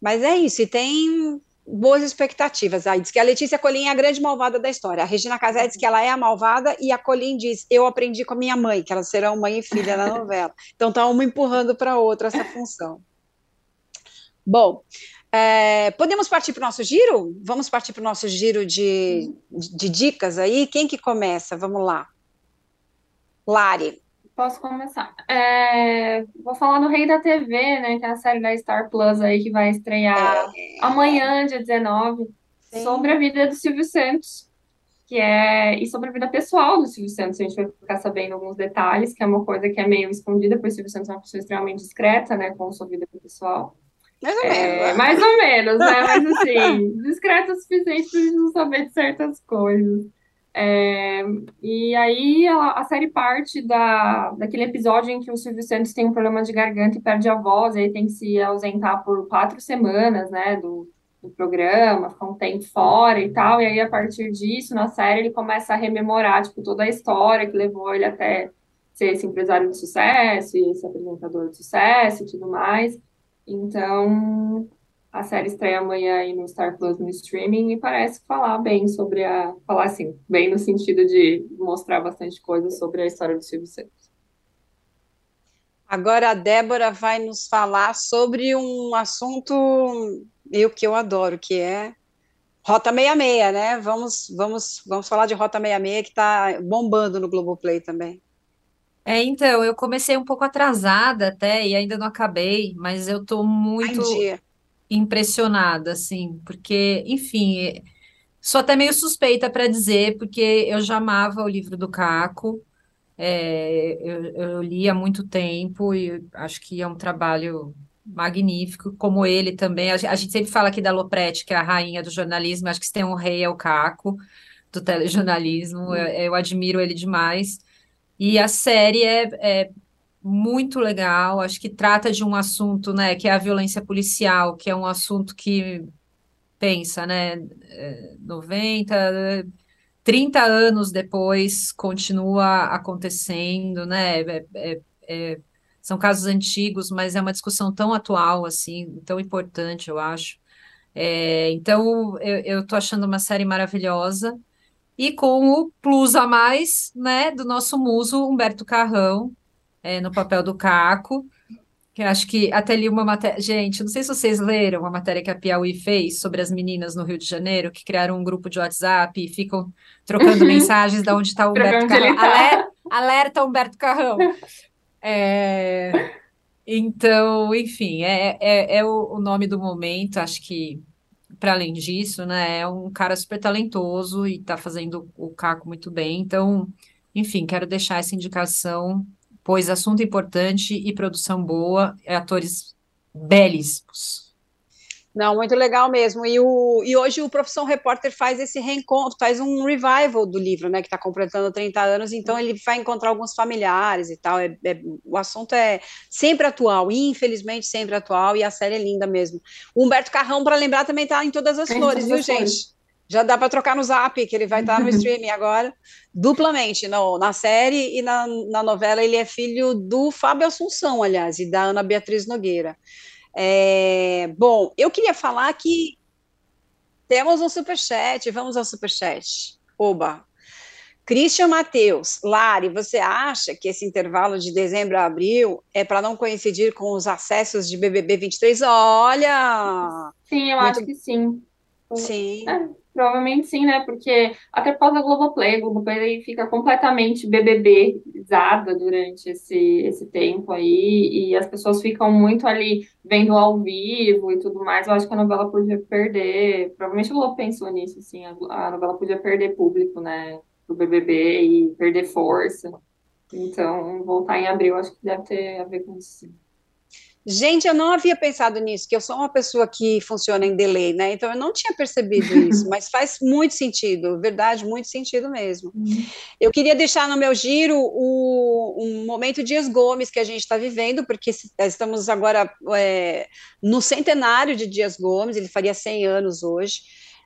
Mas é isso, e tem boas expectativas. Aí diz que a Letícia Colim é a grande malvada da história. A Regina Casé diz que ela é a malvada e a Colim diz: Eu aprendi com a minha mãe, que elas serão mãe e filha na novela. Então tá uma empurrando para outra essa função. Bom, é, podemos partir para o nosso giro? Vamos partir para o nosso giro de, de, de dicas aí? Quem que começa? Vamos lá. Lari. Posso começar. É, vou falar no Rei da TV, né? Que é a série da Star Plus aí que vai estrear é. amanhã, dia 19, Sim. sobre a vida do Silvio Santos. Que é, e sobre a vida pessoal do Silvio Santos. A gente vai ficar sabendo alguns detalhes, que é uma coisa que é meio escondida, porque o Silvio Santos é uma pessoa extremamente discreta, né? Com sua vida pessoal. Mais ou é, menos. Né? Mais ou menos, né? Mas assim, discreto o suficiente para a gente não saber de certas coisas. É, e aí a, série parte da, daquele episódio em que o Silvio Santos tem um problema de garganta e perde a voz, aí tem que se ausentar por quatro semanas, né, do, do programa, ficar um tempo fora e tal, e aí a partir disso, na série, ele começa a rememorar, tipo, toda a história que levou ele até ser esse empresário de sucesso e esse apresentador de sucesso e tudo mais. Então, a série estreia amanhã aí no Star Plus no streaming e parece falar bem sobre a. Falar assim, bem no sentido de mostrar bastante coisa sobre a história do Silvio Santos. Agora a Débora vai nos falar sobre um assunto eu que eu adoro, que é Rota 66, né? Vamos, vamos, vamos falar de Rota 66 que está bombando no Globoplay também. É, então, eu comecei um pouco atrasada até e ainda não acabei, mas eu estou muito impressionada, assim, porque, enfim, sou até meio suspeita para dizer, porque eu já amava o livro do Caco, é, eu, eu li há muito tempo e acho que é um trabalho magnífico, como ele também. A, gente sempre fala aqui da Lopretti, que é a rainha do jornalismo, acho que se tem um rei é o Caco, do telejornalismo, eu, eu admiro ele demais. E a série é, é muito legal, acho que trata de um assunto, né, que é a violência policial, que é um assunto que pensa, né, 90, 30 anos depois continua acontecendo, né, é, é, é, são casos antigos, mas é uma discussão tão atual, assim, tão importante, eu acho. É, então, eu estou achando uma série maravilhosa, e com o plus a mais, né, do nosso muso Humberto Carrão, é, no papel do Caco, que acho que até li uma matéria. Gente, não sei se vocês leram uma matéria que a Piauí fez sobre as meninas no Rio de Janeiro, que criaram um grupo de WhatsApp e ficam trocando uhum. mensagens de onde está o Humberto Carrão. Tá. Alerta, alerta Humberto Carrão. É, então, enfim, é, é, é o, nome do momento, acho que para além disso, né, é um cara super talentoso e está fazendo o Caco muito bem. Então, enfim, quero deixar essa indicação pois assunto importante e produção boa, atores belíssimos. Não, muito legal mesmo. E, o, e hoje o Profissão Repórter faz esse reencontro, faz um revival do livro, né, que está completando 30 anos, então ele vai encontrar alguns familiares e tal. É, é, o assunto é sempre atual, infelizmente sempre atual, e a série é linda mesmo. O Humberto Carrão, para lembrar, também está em todas as flores, viu, gente? Já dá para trocar no zap, que ele vai estar no streaming agora, duplamente, no, na série e na, na novela. Ele é filho do Fábio Assunção, aliás, e da Ana Beatriz Nogueira. É, bom, eu queria falar que temos um superchat, vamos ao superchat. Oba! Christian Matheus, Lari, você acha que esse intervalo de dezembro a abril é para não coincidir com os acessos de BBB 23? Olha! Sim, eu Muito... acho que sim. Sim. É, provavelmente sim, né? Porque até por causa da Globoplay, a Globoplay fica completamente BBBizada durante esse, esse tempo aí, e as pessoas ficam muito ali vendo ao vivo e tudo mais. Eu acho que a novela podia perder, provavelmente o Globo pensou nisso, assim, a, a novela podia perder público, né? Pro BBB e perder força. Então, voltar em abril, acho que deve ter a ver com isso, sim. Gente, eu não havia pensado nisso, que eu sou uma pessoa que funciona em delay, né? Então eu não tinha percebido isso, mas faz muito sentido, verdade, muito sentido mesmo. Uhum. Eu queria deixar no meu giro o um momento Dias Gomes que a gente está vivendo, porque estamos agora é, no centenário de Dias Gomes, ele faria 100 anos hoje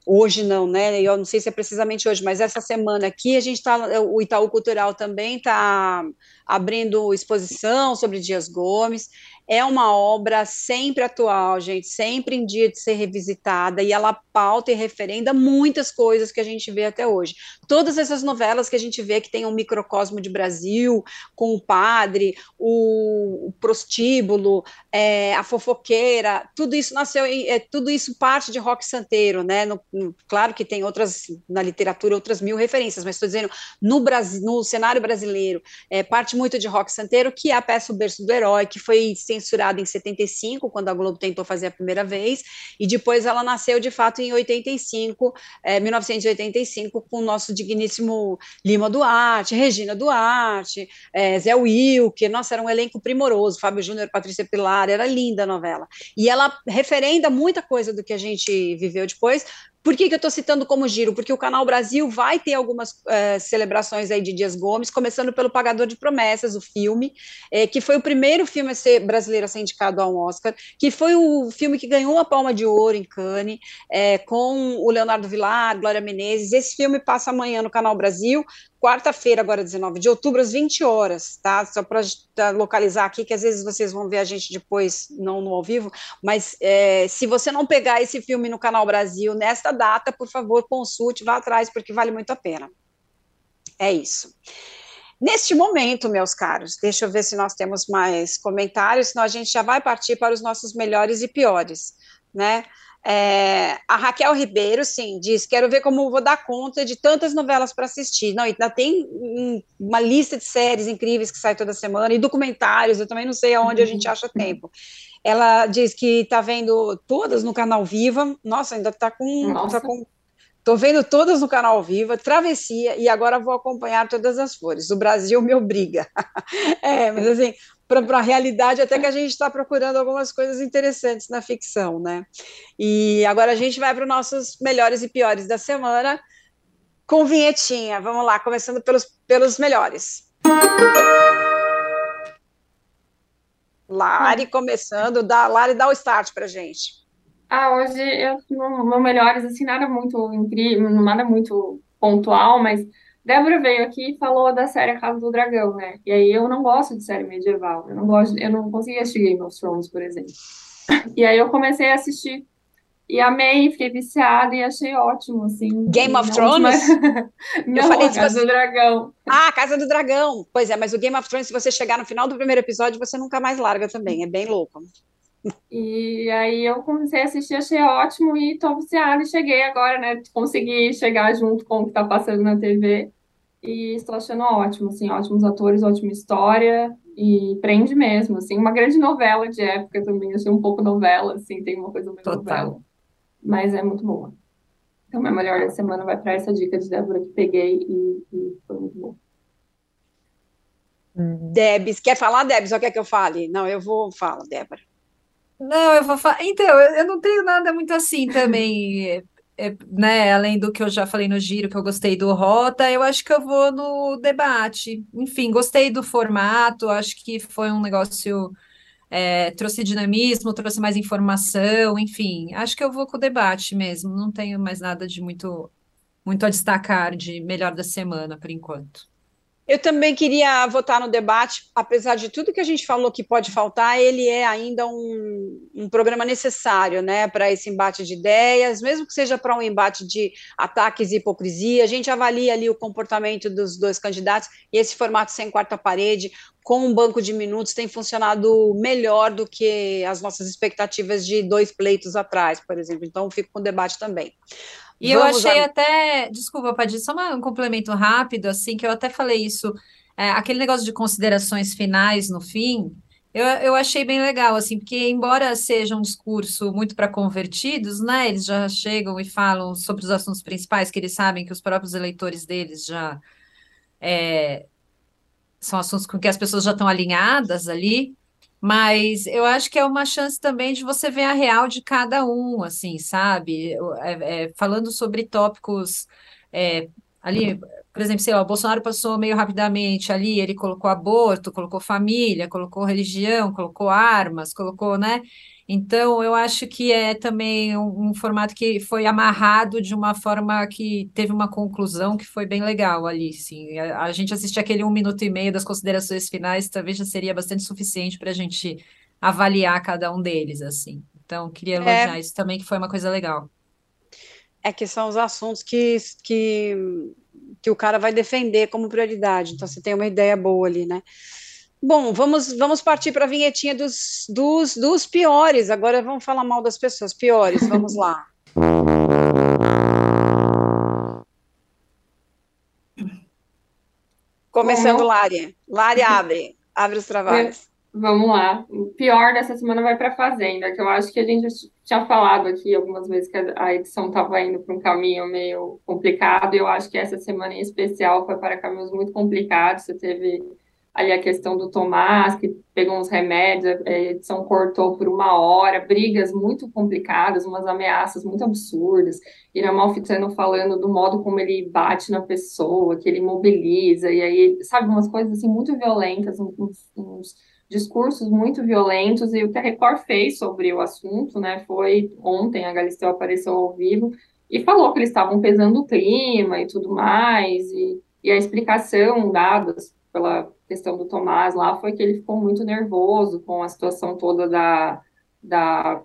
hoje não, né? Eu não sei se é precisamente hoje, mas essa semana aqui a gente está, o Itaú Cultural também está abrindo exposição sobre Dias Gomes é uma obra sempre atual, gente, sempre em dia de ser revisitada, e ela pauta e referenda muitas coisas que a gente vê até hoje. Todas essas novelas que a gente vê que tem um microcosmo de Brasil, com o padre, o, prostíbulo, é, a fofoqueira, tudo isso nasceu, é, tudo isso parte de Rock Santeiro, né? No, no, claro que tem outras, na literatura, outras mil referências, mas estou dizendo, no, Brasil, no cenário brasileiro, é, parte muito de Rock Santeiro, que é a peça O Berço do Herói, que foi censurada em 75, quando a Globo tentou fazer a primeira vez, e depois ela nasceu de fato em 85, é, 1985, com o nosso digníssimo Lima Duarte, Regina Duarte, é, Zé Wilke, nossa, era um elenco primoroso, Fábio Júnior, Patrícia Pilar, era linda a novela. E ela referenda muita coisa do que a gente viveu depois, por que, que eu estou citando como giro? Porque o Canal Brasil vai ter algumas uh, celebrações aí de Dias Gomes, começando pelo Pagador de Promessas, o filme, eh, que foi o primeiro filme a ser brasileiro a ser indicado ao Oscar, que foi o filme que ganhou a Palma de Ouro em Cannes, eh, com o Leonardo Vilar, Glória Menezes. Esse filme passa amanhã no Canal Brasil, quarta-feira, agora 19 de outubro, às 20 horas, tá? Só para localizar aqui, que às vezes vocês vão ver a gente depois, não no ao vivo, mas é, se você não pegar esse filme no Canal Brasil nesta data, por favor, consulte, vá atrás, porque vale muito a pena. É isso. Neste momento, meus caros, deixa eu ver se nós temos mais comentários, senão a gente já vai partir para os nossos melhores e piores, né? É, a Raquel Ribeiro, sim, diz: quero ver como vou dar conta de tantas novelas para assistir. Não, ainda tem uma lista de séries incríveis que sai toda semana e documentários. Eu também não sei aonde a gente acha tempo. Ela diz que está vendo todas no canal Viva. Nossa, ainda está com, tá com Estou vendo todas no canal Viva, Travessia, e agora vou acompanhar todas as flores. O Brasil me obriga. é, mas assim, para a realidade, até que a gente está procurando algumas coisas interessantes na ficção, né? E agora a gente vai para os nossos melhores e piores da semana, com vinhetinha. Vamos lá, começando pelos, pelos melhores. Lari começando, dá, Lari dá o start para gente. Ah, hoje eu no meu melhores, assim, nada muito incrível, nada muito pontual, mas Débora veio aqui e falou da série A Casa do Dragão, né? E aí eu não gosto de série medieval. Eu não gosto, eu não conseguia assistir Game of Thrones, por exemplo. E aí eu comecei a assistir e amei, fiquei viciada e achei ótimo, assim. Game of Thrones? não, eu falei a Casa você... do Dragão. Ah, Casa do Dragão. Pois é, mas o Game of Thrones, se você chegar no final do primeiro episódio, você nunca mais larga também. É bem louco. E aí eu comecei a assistir, achei ótimo e tô viciada e cheguei agora, né? Consegui chegar junto com o que tá passando na TV e estou achando ótimo, assim, ótimos atores, ótima história e prende mesmo, assim, uma grande novela de época também, achei um pouco novela, assim, tem uma coisa meio Total. novela, mas é muito boa. Então, minha melhor da semana vai para essa dica de Débora que peguei e, e foi muito bom. Debs, quer falar, Debs, ou quer que eu fale? Não, eu vou, fala, Débora. Não, eu vou falar. Então, eu, não tenho nada muito assim também, é, né? Além do que eu já falei no giro, que eu gostei do Rota, eu acho que eu vou no debate. Enfim, gostei do formato, acho que foi um negócio. É, trouxe dinamismo, trouxe mais informação, enfim, acho que eu vou com o debate mesmo. Não tenho mais nada de muito, muito a destacar de melhor da semana por enquanto. Eu também queria votar no debate, apesar de tudo que a gente falou que pode faltar, ele é ainda um, um programa necessário, né, para esse embate de ideias, mesmo que seja para um embate de ataques e hipocrisia, a gente avalia ali o comportamento dos dois candidatos e esse formato sem quarta parede, com um banco de minutos, tem funcionado melhor do que as nossas expectativas de dois pleitos atrás, por exemplo. Então, fico com o debate também. E Vamos eu achei a... até, desculpa, Padir, só um complemento rápido, assim, que eu até falei isso, é, aquele negócio de considerações finais no fim, eu, eu achei bem legal, assim, porque embora seja um discurso muito para convertidos, né, eles já chegam e falam sobre os assuntos principais, que eles sabem que os próprios eleitores deles já é, são assuntos com que as pessoas já estão alinhadas ali, mas eu acho que é uma chance também de você ver a real de cada um, assim, sabe? É, é, falando sobre tópicos é, ali, por exemplo, sei lá, o Bolsonaro passou meio rapidamente ali, ele colocou aborto, colocou família, colocou religião, colocou armas, colocou, né? Então, eu acho que é também um, um, formato que foi amarrado de uma forma que teve uma conclusão que foi bem legal ali, sim. A, a gente assistir aquele um minuto e meio das considerações finais, talvez já seria bastante suficiente para a gente avaliar cada um deles, assim. Então, queria é. elogiar é, isso também, que foi uma coisa legal. É que são os assuntos que, que, que o cara vai defender como prioridade. Então, você tem uma ideia boa ali, né? Bom, vamos, vamos partir para a vinhetinha dos, dos, dos piores. Agora vamos falar mal das pessoas piores. Vamos lá. Começando, Lari. Lari, abre. Abre os trabalhos. Vamos lá. O pior dessa semana vai para a Fazenda, que eu acho que a gente tinha falado aqui algumas vezes que a edição estava indo para um caminho meio complicado. E eu acho que essa semana em especial foi para caminhos muito complicados. Você teve ali a questão do Tomás, que pegou uns remédios, a edição cortou por uma hora, brigas muito complicadas, umas ameaças muito absurdas, e Amalfitano falando do modo como ele bate na pessoa, que ele mobiliza, e aí, sabe, umas coisas assim muito violentas, uns, uns discursos muito violentos, e o que a Record fez sobre o assunto, né, foi ontem, a Galisteu apareceu ao vivo, e falou que eles estavam pesando o clima e tudo mais, e, e a explicação dada pela questão do Tomás lá foi que ele ficou muito nervoso com a situação toda da, da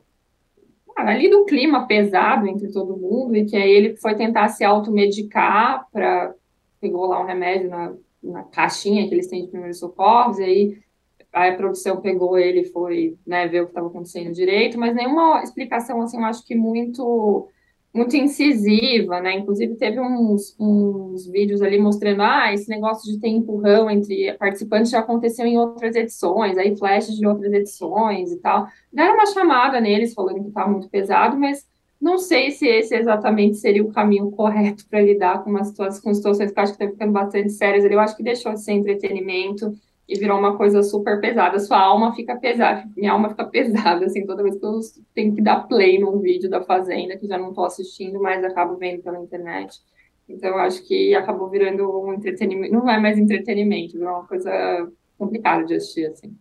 ah, ali do clima pesado entre todo mundo e que aí ele foi tentar se automedicar para pegou lá um remédio na, na caixinha que eles têm de primeiros socorros e aí a produção pegou ele foi né, ver o que estava acontecendo direito, mas nenhuma explicação assim, eu acho que muito muito incisiva, né? Inclusive teve uns, uns vídeos ali mostrando, ah, esse negócio de ter empurrão entre participantes já aconteceu em outras edições, aí flashes de outras edições e tal. Deram uma chamada neles falando que estava muito pesado, mas não sei se esse exatamente seria o caminho correto para lidar com, uma situação, com situações que eu acho que estão ficando bastante sérias. Eu acho que deixou de ser entretenimento e virou uma coisa super pesada. Sua alma fica pesada, minha alma fica pesada, assim, toda vez que eu tenho que dar play num vídeo da Fazenda, que já não estou assistindo, mas acabo vendo pela internet. Então, acho que acabou virando um entretenimento, não é mais entretenimento, virou uma coisa complicada de assistir, assim.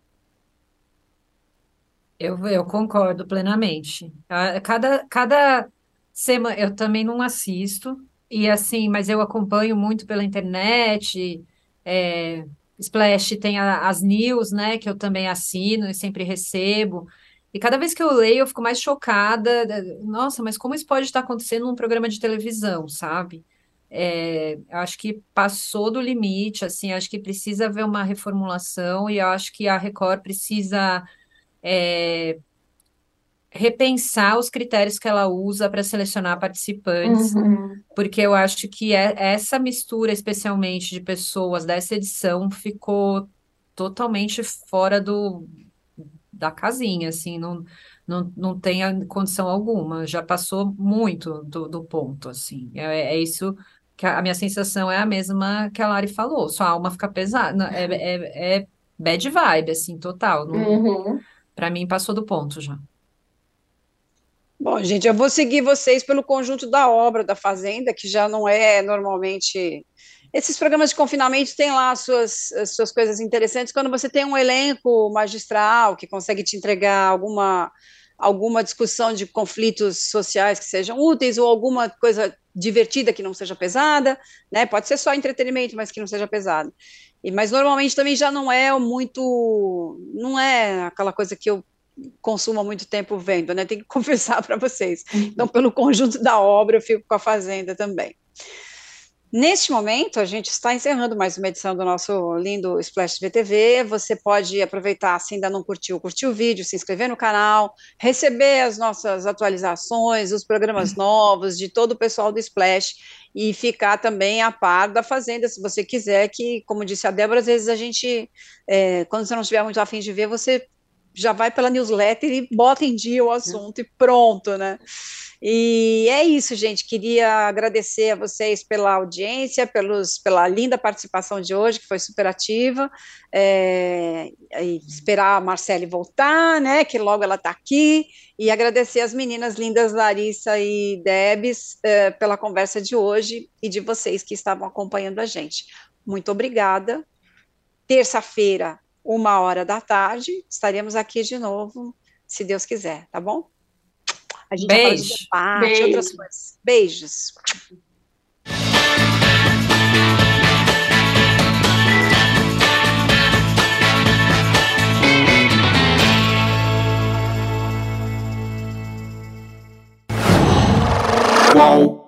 Eu, eu concordo plenamente. Cada, cada semana, eu também não assisto, e assim, mas eu acompanho muito pela internet, é, Splash tem a, as news, né, que eu também assino e sempre recebo. E cada vez que eu leio, eu fico mais chocada. Nossa, mas como isso pode estar acontecendo num programa de televisão, sabe? É, acho que passou do limite, assim, acho que precisa haver uma reformulação e acho que a Record precisa é, repensar os critérios que ela usa para selecionar participantes, uhum. porque eu acho que é, essa mistura, especialmente de pessoas dessa edição, ficou totalmente fora do da casinha, assim, não, não, não tem condição alguma, já passou muito do, do ponto, assim, é, é isso que a, a, minha sensação é a mesma que a Lari falou, sua alma fica pesada, é, é, é bad vibe, assim, total, uhum. para mim passou do ponto já. Bom, gente, eu vou seguir vocês pelo conjunto da obra da Fazenda, que já não é normalmente. Esses programas de confinamento têm lá as suas, as suas coisas interessantes quando você tem um elenco magistral que consegue te entregar alguma alguma discussão de conflitos sociais que sejam úteis ou alguma coisa divertida que não seja pesada, né? Pode ser só entretenimento, mas que não seja pesado. E, mas normalmente também já não é muito, não é aquela coisa que eu consumo há muito tempo vendo, né? Tem que confessar para vocês. Então, pelo conjunto da obra, eu fico com a Fazenda também. Neste momento, a gente está encerrando mais uma edição do nosso lindo Splash VTV. Você pode aproveitar, se ainda não curtiu, curtir o vídeo, se inscrever no canal, receber as nossas atualizações, os programas novos de todo o pessoal do Splash e ficar também a par da Fazenda, se você quiser, que, como disse a Débora, às vezes a gente, é, quando você não estiver muito afim de ver, você já vai pela newsletter e bota em dia o assunto e pronto, né? E é isso, gente. Queria agradecer a vocês pela audiência, pelos, pela linda participação de hoje, que foi super ativa. É, esperar a Marcele voltar, né? Que logo ela está aqui. E agradecer as meninas lindas Larissa e Debs é, pela conversa de hoje e de vocês que estavam acompanhando a gente. Muito obrigada. Terça-feira, uma hora da tarde, estaremos aqui de novo, se Deus quiser, tá bom? A gente Beijo. vai falar de debate, Beijo. outras coisas. Beijos. Qual?